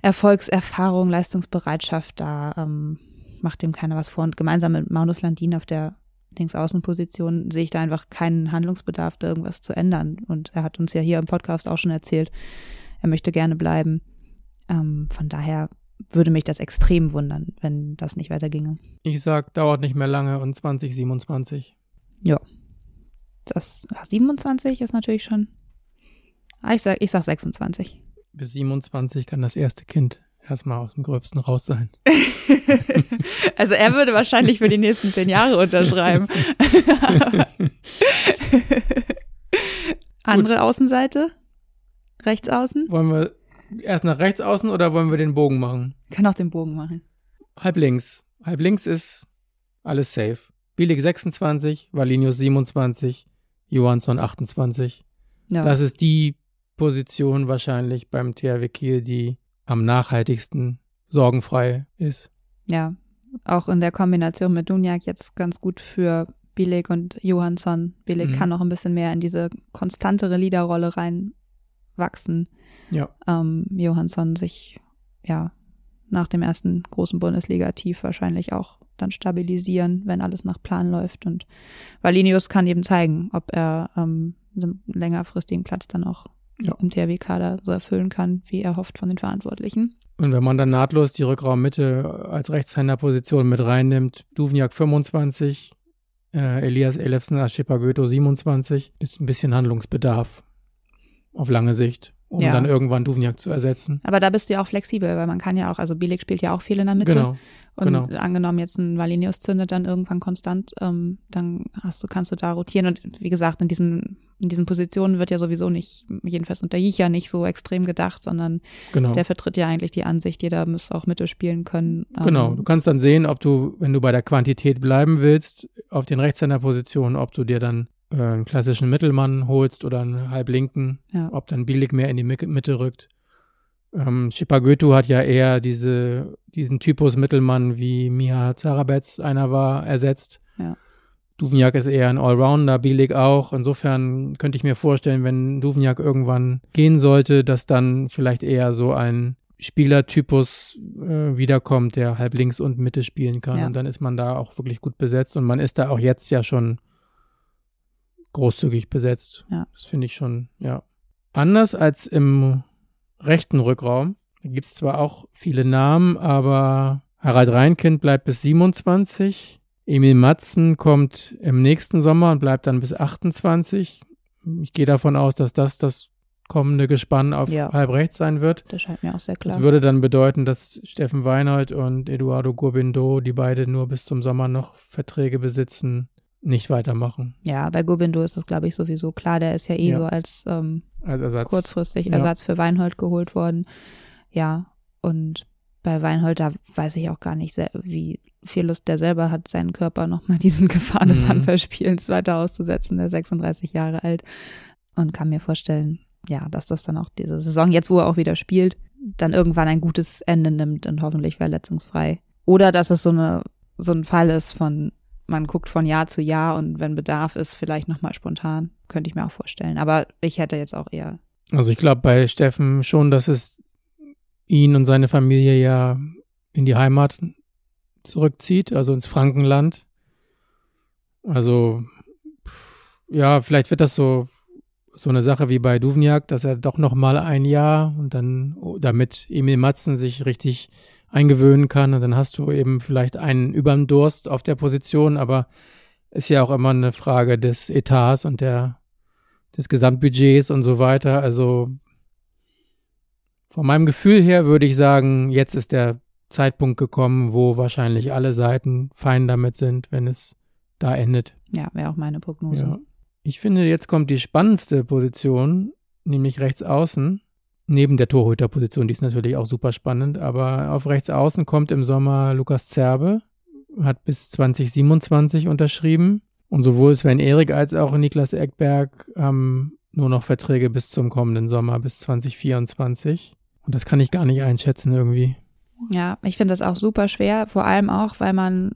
Erfolgserfahrung, Leistungsbereitschaft, da ähm, macht dem keiner was vor. Und gemeinsam mit Maunus Landin auf der Linksaußenposition sehe ich da einfach keinen Handlungsbedarf, da irgendwas zu ändern. Und er hat uns ja hier im Podcast auch schon erzählt, er möchte gerne bleiben. Ähm, von daher würde mich das extrem wundern, wenn das nicht weiterginge. Ich sag, dauert nicht mehr lange und 2027. Ja. Das 27 ist natürlich schon. Ah, ich sag, ich sag 26. Bis 27 kann das erste Kind erstmal aus dem Gröbsten raus sein. *laughs* also er würde wahrscheinlich für die nächsten zehn Jahre unterschreiben. *laughs* Andere Außenseite? Rechts außen? Wollen wir erst nach rechts außen oder wollen wir den Bogen machen? Wir können auch den Bogen machen. Halb links. Halb links ist alles safe. Bielig 26, Valinius 27, Johansson 28. Ja. Das ist die Position wahrscheinlich beim THW Kiel, die am nachhaltigsten sorgenfrei ist. Ja, auch in der Kombination mit Dunjak jetzt ganz gut für Bilek und Johansson. Bilek mhm. kann noch ein bisschen mehr in diese konstantere Leaderrolle reinwachsen. Ja. Ähm, Johansson sich ja nach dem ersten großen Bundesliga-Tief wahrscheinlich auch dann stabilisieren, wenn alles nach Plan läuft. Und Valinius kann eben zeigen, ob er ähm, einen längerfristigen Platz dann auch ja. im THW-Kader so erfüllen kann, wie er hofft von den Verantwortlichen. Und wenn man dann nahtlos die Rückraummitte als Rechtshänderposition mit reinnimmt, Duvniak 25, äh, Elias Elefsen, Aschipa Goethe 27, ist ein bisschen Handlungsbedarf auf lange Sicht um ja. dann irgendwann Duvniak zu ersetzen. Aber da bist du ja auch flexibel, weil man kann ja auch, also Bilik spielt ja auch viel in der Mitte. Genau. Und genau. angenommen jetzt ein Valinius zündet dann irgendwann konstant, ähm, dann hast du, kannst du da rotieren. Und wie gesagt, in diesen, in diesen Positionen wird ja sowieso nicht, jedenfalls unter Jicha nicht so extrem gedacht, sondern genau. der vertritt ja eigentlich die Ansicht, jeder muss auch Mitte spielen können. Ähm, genau. Du kannst dann sehen, ob du, wenn du bei der Quantität bleiben willst, auf den Rechtshänderpositionen, ob du dir dann äh, einen klassischen Mittelmann holst oder einen Halblinken, ja. ob dann Bielig mehr in die Mitte rückt. Ähm, Shipagötu hat ja eher diese, diesen Typus Mittelmann, wie Miha Zarabetz einer war, ersetzt. Ja. Duvniak ist eher ein Allrounder, Bielig auch. Insofern könnte ich mir vorstellen, wenn Duvniak irgendwann gehen sollte, dass dann vielleicht eher so ein Spielertypus äh, wiederkommt, der halb links und Mitte spielen kann. Ja. Und dann ist man da auch wirklich gut besetzt. Und man ist da auch jetzt ja schon großzügig besetzt. Ja. Das finde ich schon, ja. Anders als im rechten Rückraum. Da gibt es zwar auch viele Namen, aber Harald Reinkind bleibt bis 27. Emil Matzen kommt im nächsten Sommer und bleibt dann bis 28. Ich gehe davon aus, dass das das kommende Gespann auf ja. halb rechts sein wird. Das scheint mir auch sehr klar. Das würde dann bedeuten, dass Steffen Weinhold und Eduardo Gobindo, die beide nur bis zum Sommer noch Verträge besitzen, nicht weitermachen. Ja, bei Gobindo ist es, glaube ich, sowieso klar. Der ist ja eh Ja. so als, ähm, Als Ersatz. kurzfristig Ja. Ersatz für Weinhold geholt worden. Ja, und bei Weinhold, da weiß ich auch gar nicht, sehr, wie viel Lust der selber hat, seinen Körper nochmal diesen *laughs* Gefahren des Mhm. Handballspiels weiter auszusetzen. Der ist 36 Jahre alt und kann mir vorstellen, ja, dass das dann auch diese Saison, jetzt wo er auch wieder spielt, dann irgendwann ein gutes Ende nimmt und hoffentlich verletzungsfrei. Oder dass es so eine so ein Fall ist von man guckt von Jahr zu Jahr und wenn Bedarf ist, vielleicht nochmal spontan. Könnte ich mir auch vorstellen. Aber ich hätte jetzt auch eher. Also ich glaube bei Steffen schon, dass es ihn und seine Familie ja in die Heimat zurückzieht, also ins Frankenland. Also ja, vielleicht wird das so so eine Sache wie bei Duvniak, dass er doch noch mal ein Jahr und dann damit Emil Matzen sich richtig eingewöhnen kann und dann hast du eben vielleicht einen überm Durst auf der Position, aber ist ja auch immer eine Frage des Etats und der des Gesamtbudgets und so weiter. Also von meinem Gefühl her würde ich sagen, jetzt ist der Zeitpunkt gekommen, wo wahrscheinlich alle Seiten fein damit sind, wenn es da endet. Ja, wäre auch meine Prognose. Ja. Ich finde, jetzt kommt die spannendste Position, nämlich rechts außen. Neben der Torhüterposition, die ist natürlich auch super spannend, aber auf rechts außen kommt im Sommer Lukas Zerbe. hat bis 2027 unterschrieben. Und sowohl Sven Erik als auch Niklas Eckberg haben nur noch Verträge bis zum kommenden Sommer, bis 2024. Und das kann ich gar nicht einschätzen irgendwie. Ja, ich finde das auch super schwer, vor allem auch, weil man,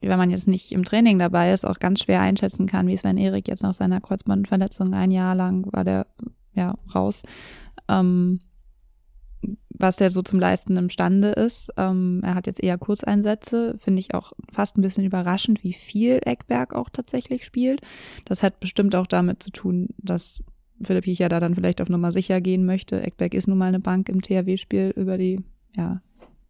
wenn man jetzt nicht im Training dabei ist, auch ganz schwer einschätzen kann, wie Sven Erik jetzt nach seiner Kreuzbandverletzung ein Jahr lang war der ja raus. Ähm, was der so zum Leisten imstande ist. Ähm, er hat jetzt eher Kurzeinsätze, finde ich auch fast ein bisschen überraschend, wie viel Eckberg auch tatsächlich spielt. Das hat bestimmt auch damit zu tun, dass Philipp Jicher da dann vielleicht auf Nummer sicher gehen möchte. Eckberg ist nun mal eine Bank im THW-Spiel über die ja,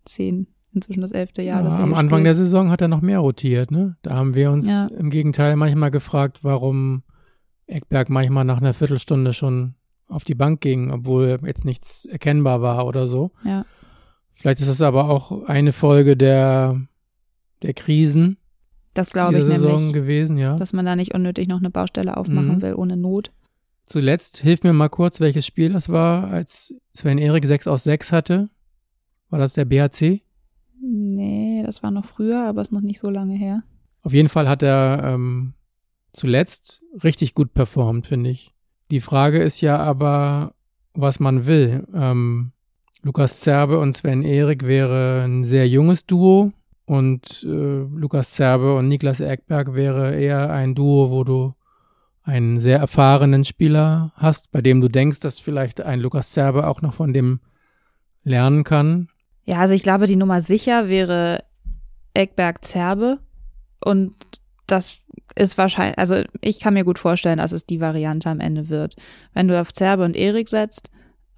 zehn, inzwischen das elfte Jahr. Ja, am Anfang spielt. der Saison hat er noch mehr rotiert. Ne? Da haben wir uns ja. im Gegenteil manchmal gefragt, warum Eckberg manchmal nach einer Viertelstunde schon auf die Bank ging, obwohl jetzt nichts erkennbar war oder so. Ja. Vielleicht ist das aber auch eine Folge der, der Krisen. Das glaube ich Saison nämlich, gewesen, ja. Dass man da nicht unnötig noch eine Baustelle aufmachen mhm. will, ohne Not. Zuletzt, hilf mir mal kurz, welches Spiel das war, als Sven Erik 6 aus 6 hatte. War das der BHC? Nee, das war noch früher, aber ist noch nicht so lange her. Auf jeden Fall hat er ähm, zuletzt richtig gut performt, finde ich. Die Frage ist ja aber, was man will. Ähm, Lukas Zerbe und Sven Erik wäre ein sehr junges Duo und äh, Lukas Zerbe und Niklas Eckberg wäre eher ein Duo, wo du einen sehr erfahrenen Spieler hast, bei dem du denkst, dass vielleicht ein Lukas Zerbe auch noch von dem lernen kann. Ja, also ich glaube, die Nummer sicher wäre Eckberg Zerbe und das ist wahrscheinlich, also ich kann mir gut vorstellen, dass es die Variante am Ende wird. Wenn du auf Zerbe und Erik setzt,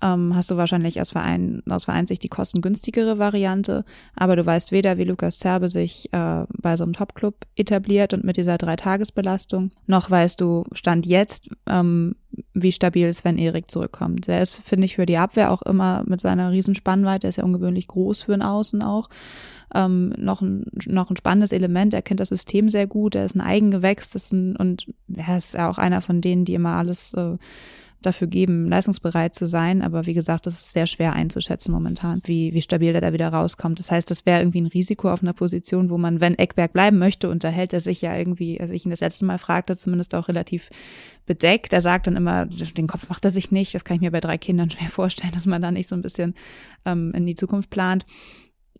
ähm, hast du wahrscheinlich aus, Verein, aus Vereinsicht die kostengünstigere Variante, aber du weißt weder, wie Lukas Zerbe sich äh, bei so einem Topclub etabliert und mit dieser Dreitagesbelastung, noch weißt du, Stand jetzt, ähm, wie stabil Sven Erik zurückkommt. Der ist, finde ich, für die Abwehr auch immer mit seiner riesen Spannweite, ist ja ungewöhnlich groß für ein Außen auch, ähm, noch, ein, noch ein spannendes Element. Er kennt das System sehr gut, er ist ein Eigengewächs ist ein, und er ist ja auch einer von denen, die immer alles äh, dafür geben, leistungsbereit zu sein. Aber wie gesagt, das ist sehr schwer einzuschätzen momentan, wie, wie stabil der da wieder rauskommt. Das heißt, das wäre irgendwie ein Risiko auf einer Position, wo man, wenn Eckberg bleiben möchte, unterhält er sich ja irgendwie, als ich ihn das letzte Mal fragte, zumindest auch relativ bedeckt. Er sagt dann immer, den Kopf macht er sich nicht. Das kann ich mir bei drei Kindern *laughs* schwer vorstellen, dass man da nicht so ein bisschen ähm, in die Zukunft plant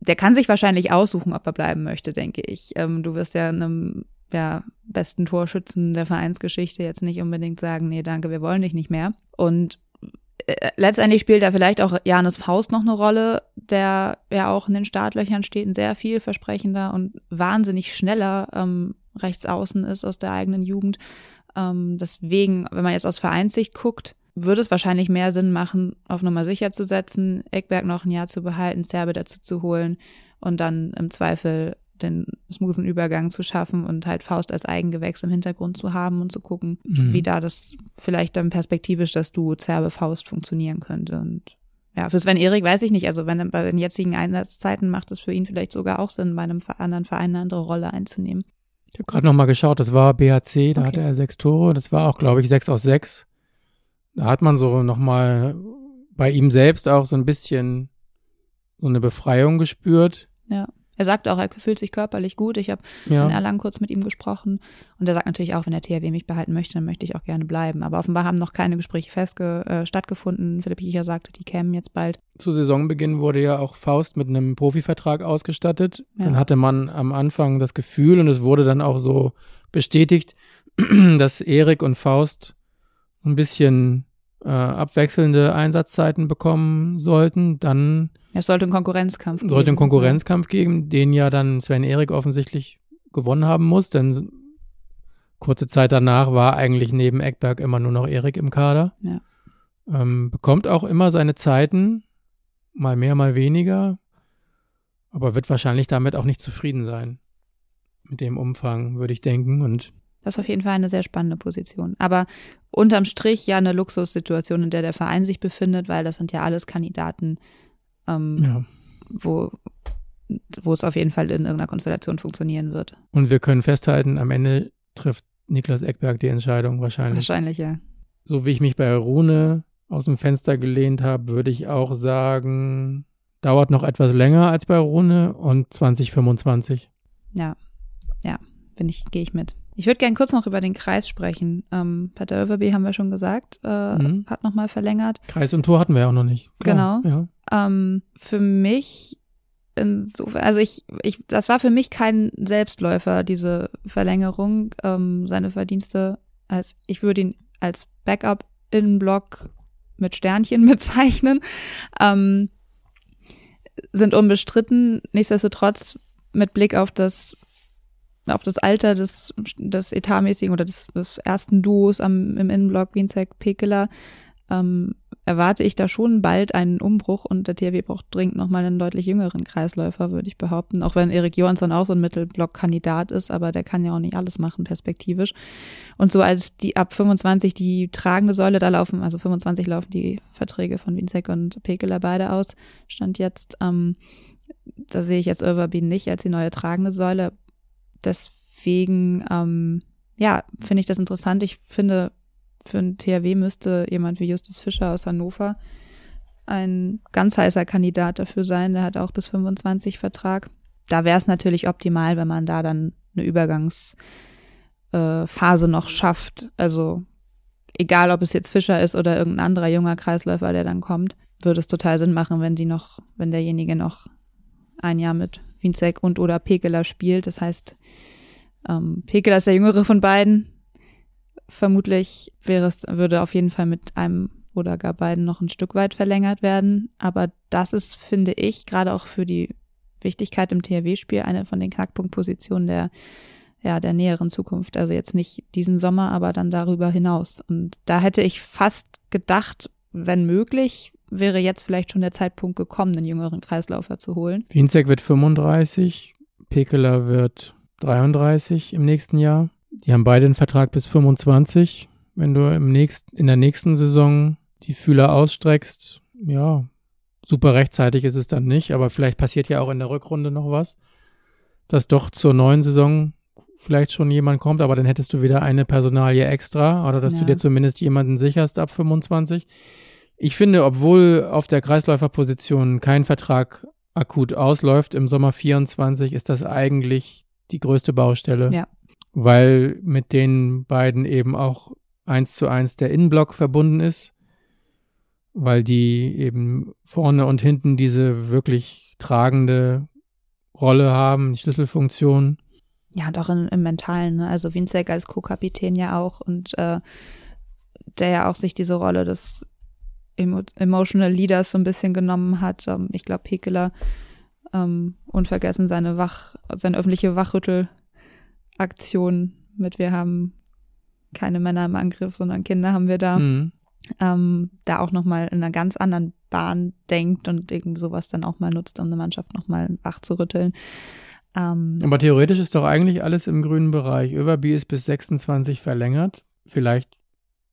der kann sich wahrscheinlich aussuchen, ob er bleiben möchte, denke ich. Ähm, du wirst ja einem ja, besten Torschützen der Vereinsgeschichte jetzt nicht unbedingt sagen, nee, danke, wir wollen dich nicht mehr. Und äh, letztendlich spielt da vielleicht auch Janis Faust noch eine Rolle, der ja auch in den Startlöchern steht, ein sehr vielversprechender und wahnsinnig schneller ähm, Rechtsaußen ist aus der eigenen Jugend. Ähm, deswegen, wenn man jetzt aus Vereinssicht guckt, würde es wahrscheinlich mehr Sinn machen, auf Nummer sicher zu setzen, Eckberg noch ein Jahr zu behalten, Zerbe dazu zu holen und dann im Zweifel den smoothen Übergang zu schaffen und halt Faust als Eigengewächs im Hintergrund zu haben und zu gucken, mhm. wie da das vielleicht dann perspektivisch das Duo Zerbe-Faust funktionieren könnte. Und ja, für Sven Erik weiß ich nicht. Also wenn bei den jetzigen Einsatzzeiten macht es für ihn vielleicht sogar auch Sinn, bei einem anderen Verein eine andere Rolle einzunehmen. Ich habe gerade nochmal geschaut, das war BHC, da okay. hatte er sechs Tore, das war auch, glaube ich, sechs aus sechs. Da hat man so nochmal bei ihm selbst auch so ein bisschen so eine Befreiung gespürt. Ja. Er sagt auch, er fühlt sich körperlich gut. Ich habe ja. in Erlangen kurz mit ihm gesprochen und er sagt natürlich auch, wenn der THW mich behalten möchte, dann möchte ich auch gerne bleiben. Aber offenbar haben noch keine Gespräche festge äh, stattgefunden. Philipp Jicher sagte, die kämen jetzt bald. Zu Saisonbeginn wurde ja auch Faust mit einem Profivertrag ausgestattet. Ja. Dann hatte man am Anfang das Gefühl und es wurde dann auch so bestätigt, *clears throat* dass Erik und Faust ein bisschen äh, abwechselnde Einsatzzeiten bekommen sollten, dann es sollte einen Konkurrenzkampf geben. Sollte einen Konkurrenzkampf geben, den ja dann Sven Erik offensichtlich gewonnen haben muss, denn kurze Zeit danach war eigentlich neben Eckberg immer nur noch Erik im Kader. Ja. Ähm, bekommt auch immer seine Zeiten, mal mehr, mal weniger, aber wird wahrscheinlich damit auch nicht zufrieden sein. Mit dem Umfang, würde ich denken. Und das ist auf jeden Fall eine sehr spannende Position. Aber unterm Strich ja eine Luxussituation, in der der Verein sich befindet, weil das sind ja alles Kandidaten, ähm, ja. wo, wo es auf jeden Fall in irgendeiner Konstellation funktionieren wird. Und wir können festhalten, am Ende trifft Niklas Eckberg die Entscheidung wahrscheinlich. Wahrscheinlich, ja. So wie ich mich bei Rune aus dem Fenster gelehnt habe, würde ich auch sagen, dauert noch etwas länger als bei Rune und 2025. Ja, ja, bin ich, gehe ich mit. Ich würde gerne kurz noch über den Kreis sprechen. Ähm, Peter Överby haben wir schon gesagt, äh, mhm. hat nochmal verlängert. Kreis und Tor hatten wir ja auch noch nicht. Klar, genau. Ja. Ähm, für mich insofern, also ich, ich, das war für mich kein Selbstläufer, diese Verlängerung. Ähm, seine Verdienste als, ich würde ihn als Backup in Block mit Sternchen *laughs* bezeichnen, ähm, sind unbestritten. Nichtsdestotrotz mit Blick auf das auf das Alter des, des etatmäßigen oder des, des ersten Duos am, im Innenblock Wienzek Pekela ähm, erwarte ich da schon bald einen Umbruch und der THW braucht dringend nochmal einen deutlich jüngeren Kreisläufer, würde ich behaupten. Auch wenn Erik Johansson auch so ein Mittelblock-Kandidat ist, aber der kann ja auch nicht alles machen, perspektivisch. Und so als die ab 25 die tragende Säule da laufen, also 25 laufen die Verträge von Wienzek und Pekela beide aus, stand jetzt, ähm, da sehe ich jetzt Överbin nicht als die neue tragende Säule. Deswegen, ähm, ja, finde ich das interessant. Ich finde, für ein THW müsste jemand wie Justus Fischer aus Hannover ein ganz heißer Kandidat dafür sein. Der hat auch bis 25 Vertrag. Da wäre es natürlich optimal, wenn man da dann eine Übergangsphase äh, noch schafft. Also egal, ob es jetzt Fischer ist oder irgendein anderer junger Kreisläufer, der dann kommt, würde es total Sinn machen, wenn die noch, wenn derjenige noch ein Jahr mit Winzek und oder Pekeler spielt. Das heißt, ähm, Pekeler ist der jüngere von beiden, vermutlich wäre es, würde auf jeden Fall mit einem oder gar beiden noch ein Stück weit verlängert werden. Aber das ist, finde ich, gerade auch für die Wichtigkeit im THW-Spiel eine von den Knackpunktpositionen der, ja, der näheren Zukunft. Also jetzt nicht diesen Sommer, aber dann darüber hinaus. Und da hätte ich fast gedacht, wenn möglich, wäre jetzt vielleicht schon der Zeitpunkt gekommen, einen jüngeren Kreislaufer zu holen. Wienzek wird 35, Pekeler wird 33 im nächsten Jahr. Die haben beide einen Vertrag bis 25. Wenn du im nächst, in der nächsten Saison die Fühler ausstreckst, ja, super rechtzeitig ist es dann nicht, aber vielleicht passiert ja auch in der Rückrunde noch was, dass doch zur neuen Saison vielleicht schon jemand kommt, aber dann hättest du wieder eine Personalie extra oder dass ja. du dir zumindest jemanden sicherst ab 25. Ich finde, obwohl auf der Kreisläuferposition kein Vertrag akut ausläuft im Sommer 24, ist das eigentlich die größte Baustelle. Ja weil mit den beiden eben auch eins zu eins der Innenblock verbunden ist, weil die eben vorne und hinten diese wirklich tragende Rolle haben, die Schlüsselfunktion. Ja, und auch in, im Mentalen, ne? also Winzek als Co-Kapitän ja auch und äh, der ja auch sich diese Rolle des Emo Emotional Leaders so ein bisschen genommen hat. Ähm, ich glaube, Pekeler ähm, unvergessen seine Wach, seine öffentliche Wachrüttel Aktion mit wir haben keine Männer im Angriff, sondern Kinder haben wir da, mhm. ähm, da auch nochmal in einer ganz anderen Bahn denkt und irgendwie sowas dann auch mal nutzt, um eine Mannschaft nochmal wach zu rütteln. Ähm, Aber theoretisch ist doch eigentlich alles im grünen Bereich. Överby ist bis 26 verlängert. Vielleicht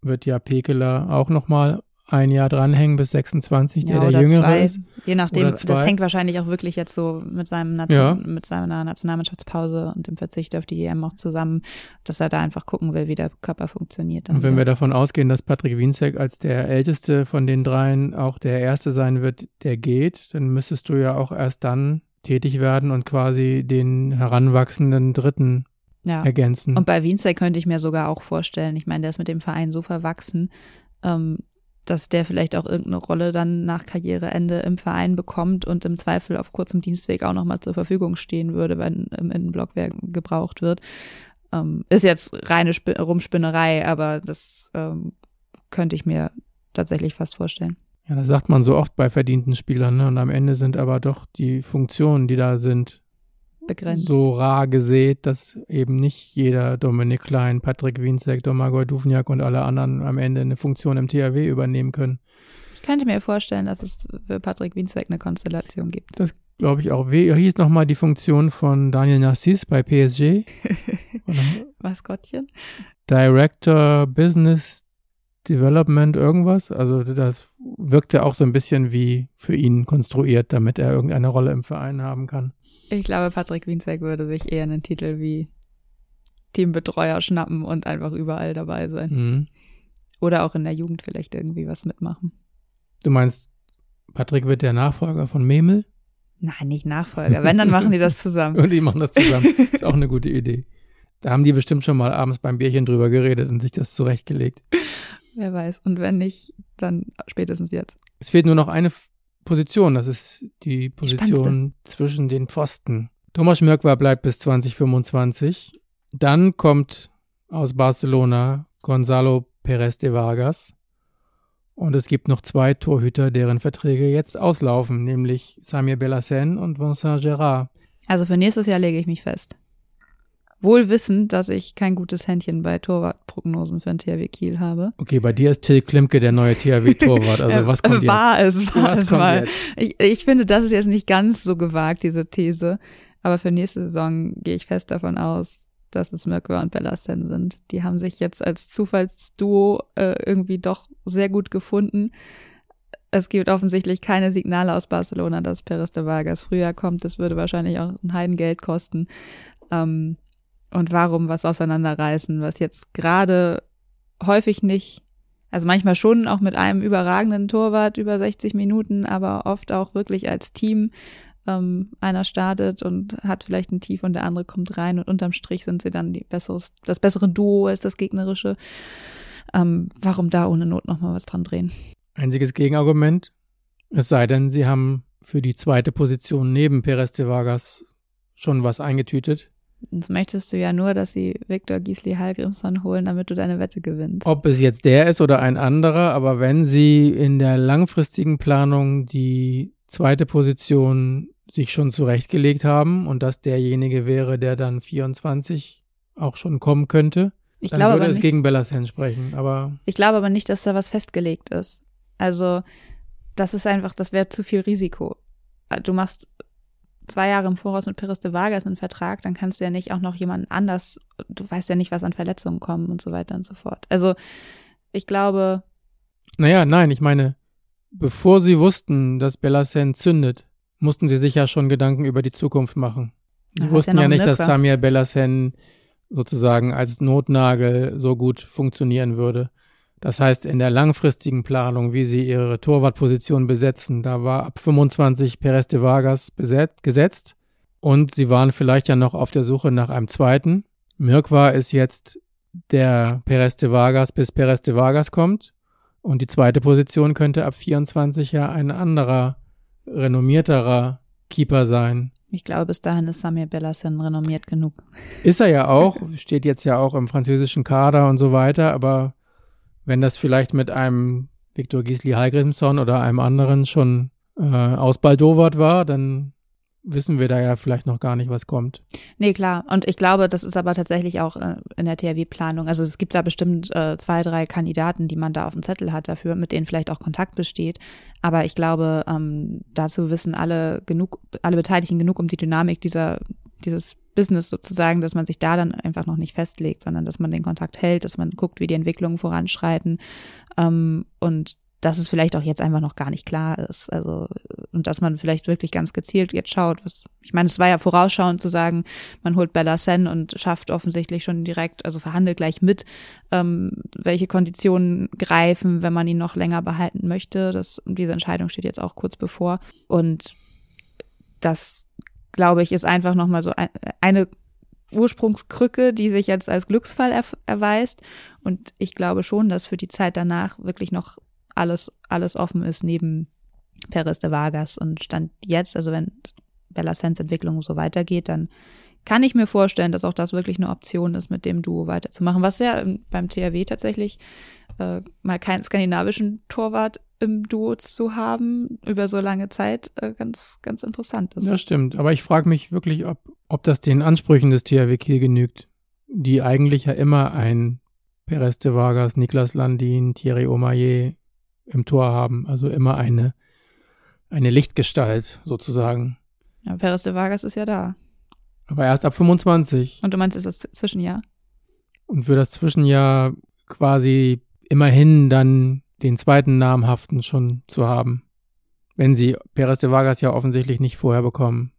wird ja Pekeler auch nochmal ein Jahr dranhängen bis 26, der ja, der Jüngere zwei. ist. Je nachdem, das hängt wahrscheinlich auch wirklich jetzt so mit seinem Nation, ja. mit seiner Nationalmannschaftspause und dem Verzicht auf die EM auch zusammen, dass er da einfach gucken will, wie der Körper funktioniert. und wenn wieder. wir davon ausgehen, dass Patrick Wienzek als der älteste von den dreien auch der erste sein wird, der geht, dann müsstest du ja auch erst dann tätig werden und quasi den heranwachsenden Dritten ja. ergänzen. Und bei Wienzek könnte ich mir sogar auch vorstellen, ich meine, der ist mit dem Verein so verwachsen, ähm, dass der vielleicht auch irgendeine Rolle dann nach Karriereende im Verein bekommt und im Zweifel auf kurzem Dienstweg auch nochmal zur Verfügung stehen würde, wenn im Innenblock gebraucht wird. Ähm, ist jetzt reine Sp Rumspinnerei, aber das ähm, könnte ich mir tatsächlich fast vorstellen. Ja, das sagt man so oft bei verdienten Spielern, ne? Und am Ende sind aber doch die Funktionen, die da sind, begrenzt. so rar gesät, dass eben nicht jeder Dominik Klein, Patrick Wienzek, Domagoj Duvniak und alle anderen am Ende eine Funktion im THW übernehmen können. Ich könnte mir vorstellen, dass es für Patrick Wienzek eine Konstellation gibt. Das glaube ich auch. Wie hieß nochmal die Funktion von Daniel Narcis bei PSG? *laughs* Maskottchen? Director Business Development irgendwas. Also das wirkte auch so ein bisschen wie für ihn konstruiert, damit er irgendeine Rolle im Verein haben kann. Ich glaube, Patrick Wienzek würde sich eher einen Titel wie Teambetreuer schnappen und einfach überall dabei sein. Mhm. Oder auch in der Jugend vielleicht irgendwie was mitmachen. Du meinst, Patrick wird der Nachfolger von Memel? Nein, nicht Nachfolger. Wenn, dann machen die das zusammen. *laughs* Und die machen das zusammen. Ist auch eine gute Idee. Da haben die bestimmt schon mal abends beim Bierchen drüber geredet und sich das zurechtgelegt. Wer weiß. Und wenn nicht, dann spätestens jetzt. Es fehlt nur noch eine Position. Das ist die Position spannendste. zwischen den Pfosten. Thomas Mörkwa bleibt bis 2025. Dann kommt aus Barcelona Gonzalo Perez de Vargas. Und es gibt noch zwei Torhüter, deren Verträge jetzt auslaufen, nämlich Samir Bellassène und Vincent Gérard. Also für nächstes Jahr lege ich mich fest. Wohl wissend, dass ich kein gutes Händchen bei Torwartprognosen für den THW Kiel habe. Okay, bei dir ist Till Klimke der neue THW-Torwart. *laughs* Also was kommt war jetzt? es, war Was es mal. Ich, ich finde, das ist jetzt nicht ganz so gewagt, diese These. Aber für nächste Saison gehe ich fest davon aus, dass es Mirko und Bellassen sind. Die haben sich jetzt als Zufallsduo äh, irgendwie doch sehr gut gefunden. Es gibt offensichtlich keine Signale aus Barcelona, dass Perez de Vargas früher kommt. Das würde wahrscheinlich auch ein Heidengeld kosten. Ähm, und warum was auseinanderreißen, was jetzt gerade häufig nicht, also manchmal schon auch mit einem überragenden Torwart über 60 Minuten, aber oft auch wirklich als Team. Ähm, einer startet und hat vielleicht ein Tief und der andere kommt rein und unterm Strich sind sie dann die besseres, das bessere Duo als das gegnerische. Ähm, warum da ohne Not nochmal was dran drehen? Einziges Gegenargument. Es sei denn, sie haben für die zweite Position neben Perez de Vargas schon was eingetütet. Jetzt möchtest du ja nur, dass sie Viktor Gisli Hallgrimsson holen, damit du deine Wette gewinnst. Ob es jetzt der ist oder ein anderer, aber wenn sie in der langfristigen Planung die zweite Position sich schon zurechtgelegt haben und das derjenige wäre, der dann 24 auch schon kommen könnte, ich dann glaube würde es nicht, gegen Bellasen sprechen. Aber Ich glaube aber nicht, dass da was festgelegt ist. Also, das ist einfach, das wäre zu viel Risiko. Du machst zwei Jahre im Voraus mit Perez de Vargas einen Vertrag, dann kannst du ja nicht auch noch jemanden anders, du weißt ja nicht, was an Verletzungen kommen und so weiter und so fort. Also, ich glaube, naja, nein, ich meine, bevor sie wussten, dass Bellasen zündet, mussten sie sich ja schon Gedanken über die Zukunft machen. Hast wussten ja ja nicht, dass. Samir Bellasen sozusagen als Notnagel so gut funktionieren würde. Das heißt, in der langfristigen Planung, wie sie ihre Torwartposition besetzen, da war ab 25 Perez de Vargas beset, gesetzt und sie waren vielleicht ja noch auf der Suche nach einem zweiten. Mirkwa ist jetzt der Perez de Vargas, bis Perez de Vargas kommt und die zweite Position könnte ab 24 ja ein anderer, renommierterer Keeper sein. ich glaube, bis dahin ist Samir Bellassen renommiert genug. Ist er ja auch, *laughs* steht jetzt ja auch im französischen Kader und so weiter, aber wenn das vielleicht mit einem Viktor Gisli Hallgrimsson oder einem anderen schon äh, ausbaldowert war, dann wissen wir da ja vielleicht noch gar nicht, was kommt. Nee, klar. Und ich glaube, das ist aber tatsächlich auch äh, in der THW-Planung. Also es gibt da bestimmt äh, zwei, drei Kandidaten, die man da auf dem Zettel hat dafür, mit denen vielleicht auch Kontakt besteht. Aber ich glaube, ähm, dazu wissen alle genug, alle Beteiligten genug um die Dynamik dieser, dieses Business sozusagen, dass man sich da dann einfach noch nicht festlegt, sondern dass man den Kontakt hält, dass man guckt, wie die Entwicklungen voranschreiten. Ähm, und dass es vielleicht auch jetzt einfach noch gar nicht klar ist. Also, und dass man vielleicht wirklich ganz gezielt jetzt schaut, was, ich meine, es war ja vorausschauend zu sagen, man holt Bella Sen und schafft offensichtlich schon direkt, also verhandelt gleich mit, ähm, welche Konditionen greifen, wenn man ihn noch länger behalten möchte. Das, diese Entscheidung steht jetzt auch kurz bevor. Und das, glaube ich, ist einfach nochmal so ein, eine Ursprungskrücke, die sich jetzt als Glücksfall er, erweist. Und ich glaube schon, dass für die Zeit danach wirklich noch alles, alles offen ist neben Perez de Vargas. Und Stand jetzt, also wenn Bella Sens Entwicklung so weitergeht, dann kann ich mir vorstellen, dass auch das wirklich eine Option ist, mit dem Duo weiterzumachen. Was ja im- beim THW tatsächlich äh, mal keinen skandinavischen Torwart im Duo zu haben über so lange Zeit äh, ganz, ganz interessant ist. Das stimmt, aber ich frage mich wirklich, ob, ob das den Ansprüchen des THW Kiel genügt, die eigentlich ja immer ein Perez de Vargas, Niklas Landin, Thierry Omaye im Tor haben, also immer eine, eine Lichtgestalt sozusagen. Ja, Perez de Vargas ist ja da. Aber erst ab 25 Und du meinst, ist das Zwischenjahr? und für das Zwischenjahr quasi immerhin dann den zweiten namhaften schon zu haben. Wenn sie Perez de Vargas ja offensichtlich nicht vorher bekommen,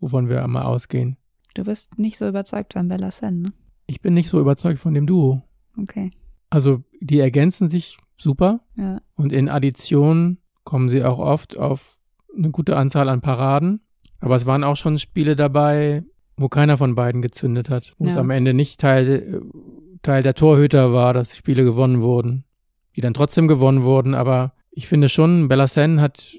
wovon wir einmal ausgehen. Du bist nicht so überzeugt von Bella Sen, ne? Ich bin nicht so überzeugt von dem Duo. Okay. Also die ergänzen sich super Ja. und in Addition kommen sie auch oft auf eine gute Anzahl an Paraden. Aber es waren auch schon Spiele dabei, wo keiner von beiden gezündet hat, wo es Ja. am Ende nicht Teil, äh, Teil der Torhüter war, dass Spiele gewonnen wurden, die dann trotzdem gewonnen wurden. Aber ich finde schon, Bellasen hat,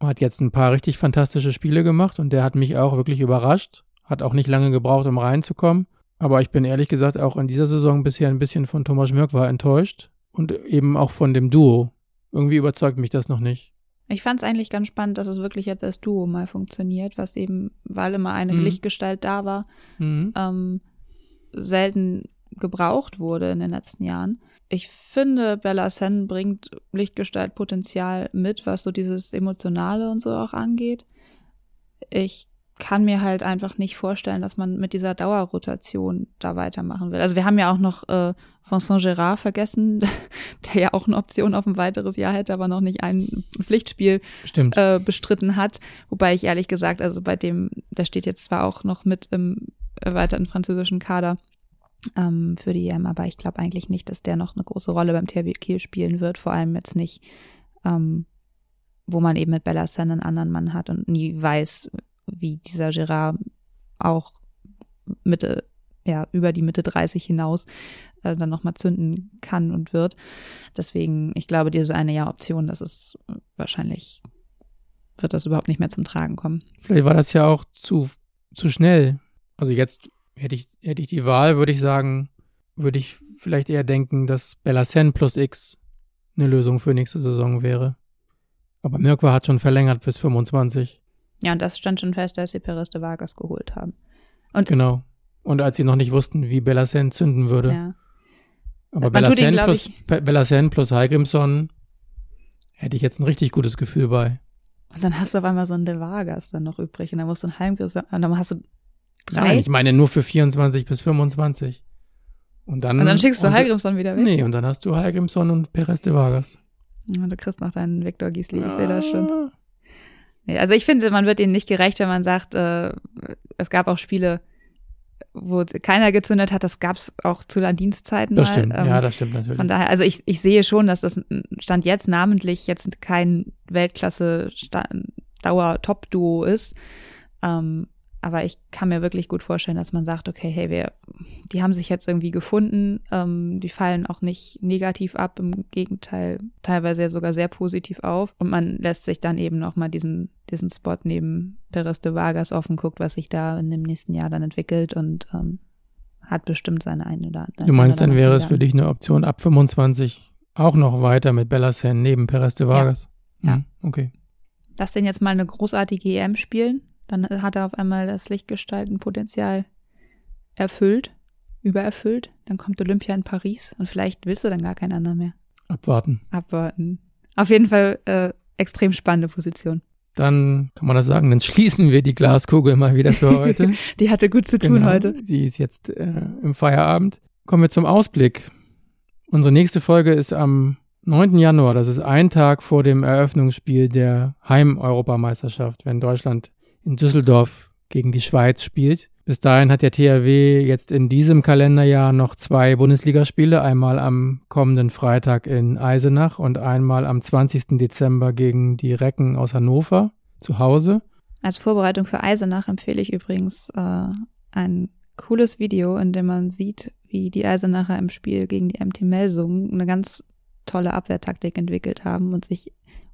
hat jetzt ein paar richtig fantastische Spiele gemacht und der hat mich auch wirklich überrascht. Hat auch nicht lange gebraucht, um reinzukommen. Aber ich bin ehrlich gesagt auch in dieser Saison bisher ein bisschen von Thomas Mörk war enttäuscht und eben auch von dem Duo. Irgendwie überzeugt mich das noch nicht. Ich fand es eigentlich ganz spannend, dass es wirklich jetzt als Duo mal funktioniert, was eben, weil immer eine Mhm. Lichtgestalt da war, Mhm. ähm, selten gebraucht wurde in den letzten Jahren. Ich finde, Bella Sen bringt Lichtgestaltpotenzial mit, was so dieses Emotionale und so auch angeht. Ich kann mir halt einfach nicht vorstellen, dass man mit dieser Dauerrotation da weitermachen will. Also wir haben ja auch noch äh, Vincent Gérard vergessen, *laughs* der ja auch eine Option auf ein weiteres Jahr hätte, aber noch nicht ein Pflichtspiel äh, bestritten hat. Wobei ich ehrlich gesagt, also bei dem, der steht jetzt zwar auch noch mit im erweiterten französischen Kader ähm, für die EM, aber ich glaube eigentlich nicht, dass der noch eine große Rolle beim THW Kiel spielen wird. Vor allem jetzt nicht, ähm, wo man eben mit Bellassin einen anderen Mann hat und nie weiß, wie dieser Gerard auch Mitte, ja, über die Mitte 30 hinaus äh, dann nochmal zünden kann und wird. Deswegen, ich glaube, diese eine Jahr-Option, das ist wahrscheinlich, wird das überhaupt nicht mehr zum Tragen kommen. Vielleicht war das ja auch zu, zu schnell. Also jetzt hätte ich, hätte ich die Wahl, würde ich sagen, würde ich vielleicht eher denken, dass Bellasen plus X eine Lösung für nächste Saison wäre. Aber Mirkwa hat schon verlängert bis 25. Ja, und das stand schon fest, als sie Perez de Vargas geholt haben. Und Genau. Und als sie noch nicht wussten, wie Bellasen zünden würde. ja, Aber Bellasen glaub plus, Be- Bellasen plus Heigrimsson hätte ich jetzt ein richtig gutes Gefühl bei. und dann hast du auf einmal so einen de Vargas dann noch übrig und dann musst du einen Heimgriff, und dann hast du drei. Nein, ich meine nur für 24 bis 25. Und dann, und dann schickst du und- Heilgrimsson wieder weg. Nee, und dann hast du Heigrimsson und Perez de Vargas. Ja, du kriegst noch deinen Viktor Giesli, ich sehe das schon. Ah. Nee, also ich finde, man wird ihnen nicht gerecht, wenn man sagt, äh, es gab auch Spiele, wo keiner gezündet hat. Das gab es auch zu Landdienstzeiten Das mal. stimmt, Ähm, ja, das stimmt natürlich. Von daher, also ich, ich sehe schon, dass das Stand jetzt namentlich jetzt kein Weltklasse-Dauer-Top-Duo ist. Ähm, aber ich kann mir wirklich gut vorstellen, dass man sagt, okay, hey, wir, die haben sich jetzt irgendwie gefunden, ähm, die fallen auch nicht negativ ab, im Gegenteil, teilweise ja sogar sehr positiv auf. Und man lässt sich dann eben nochmal diesen, diesen Spot neben Perez de Vargas offen, guckt, was sich da in dem nächsten Jahr dann entwickelt und ähm, hat bestimmt seine eine oder andere. du meinst, dann wäre es für dich eine Option ab 25 auch noch weiter mit Bellasen neben Perez de Vargas? Ja. Hm, Okay. Lass den jetzt mal eine großartige EM spielen. Dann hat er auf einmal das Lichtgestaltenpotenzial erfüllt, übererfüllt. Dann kommt Olympia in Paris und vielleicht willst du dann gar keinen anderen mehr. Abwarten. Abwarten. Auf jeden Fall äh, extrem spannende Position. Dann kann man das sagen, dann schließen wir die Glaskugel mal wieder für heute. *laughs* Die hatte gut zu tun Genau. heute. Sie ist jetzt äh, im Feierabend. Kommen wir zum Ausblick. Unsere nächste Folge ist am 9. Januar. Das ist ein Tag vor dem Eröffnungsspiel der Heim-Europameisterschaft, wenn Deutschland in Düsseldorf gegen die Schweiz spielt. Bis dahin hat der THW jetzt in diesem Kalenderjahr noch zwei Bundesligaspiele. Einmal am kommenden Freitag in Eisenach und einmal am 20. Dezember gegen die Recken aus Hannover zu Hause. Als Vorbereitung für Eisenach empfehle ich übrigens äh, ein cooles Video, in dem man sieht, wie die Eisenacher im Spiel gegen die MT Melsungen eine ganz tolle Abwehrtaktik entwickelt haben und sich,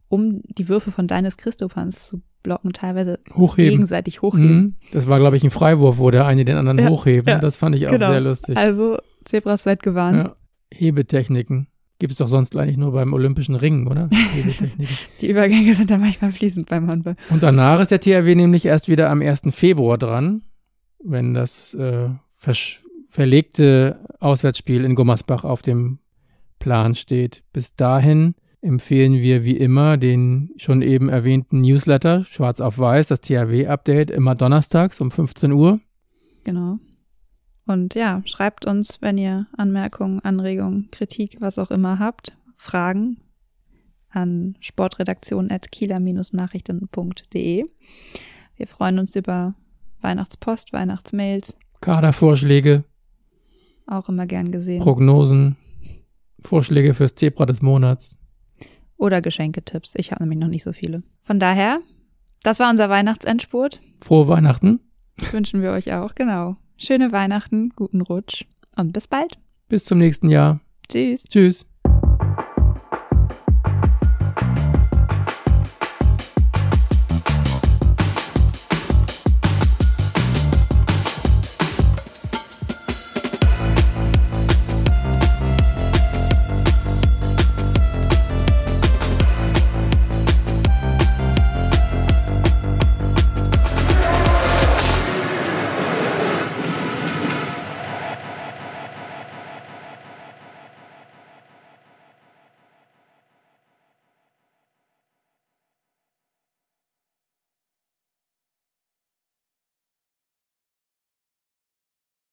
um die Würfe von Deines Christopans zu blocken, teilweise Hochheben. gegenseitig hochheben. Mhm. Das war, glaube ich, ein Freiwurf, wo der eine den anderen Ja, hochhebt. ja, das fand ich auch genau. sehr lustig. Also, Zebras seid gewarnt. Ja. Hebetechniken. Gibt es doch sonst eigentlich nur beim Olympischen Ring, oder? *laughs* Hebetechniken. Die Übergänge sind da manchmal fließend beim Handball. Und danach ist der THW nämlich erst wieder am 1. Februar dran, wenn das äh, verlegte Auswärtsspiel in Gummersbach auf dem Plan steht. Bis dahin empfehlen wir wie immer den schon eben erwähnten Newsletter Schwarz auf Weiß, das THW-Update, immer donnerstags um 15 Uhr. Genau. Und ja, schreibt uns, wenn ihr Anmerkungen, Anregungen, Kritik, was auch immer habt, Fragen an sportredaktion.kieler-nachrichten.de. Wir freuen uns über Weihnachtspost, Weihnachtsmails, Kadervorschläge, auch immer gern gesehen. Prognosen, Vorschläge fürs Zebra des Monats. Oder Geschenketipps. Ich habe nämlich noch nicht so viele. Von daher Das war unser Weihnachtsendspurt. Frohe Weihnachten. *laughs* Wünschen wir euch auch, genau. Schöne Weihnachten, guten Rutsch und bis bald. Bis zum nächsten Jahr. Tschüss. Tschüss.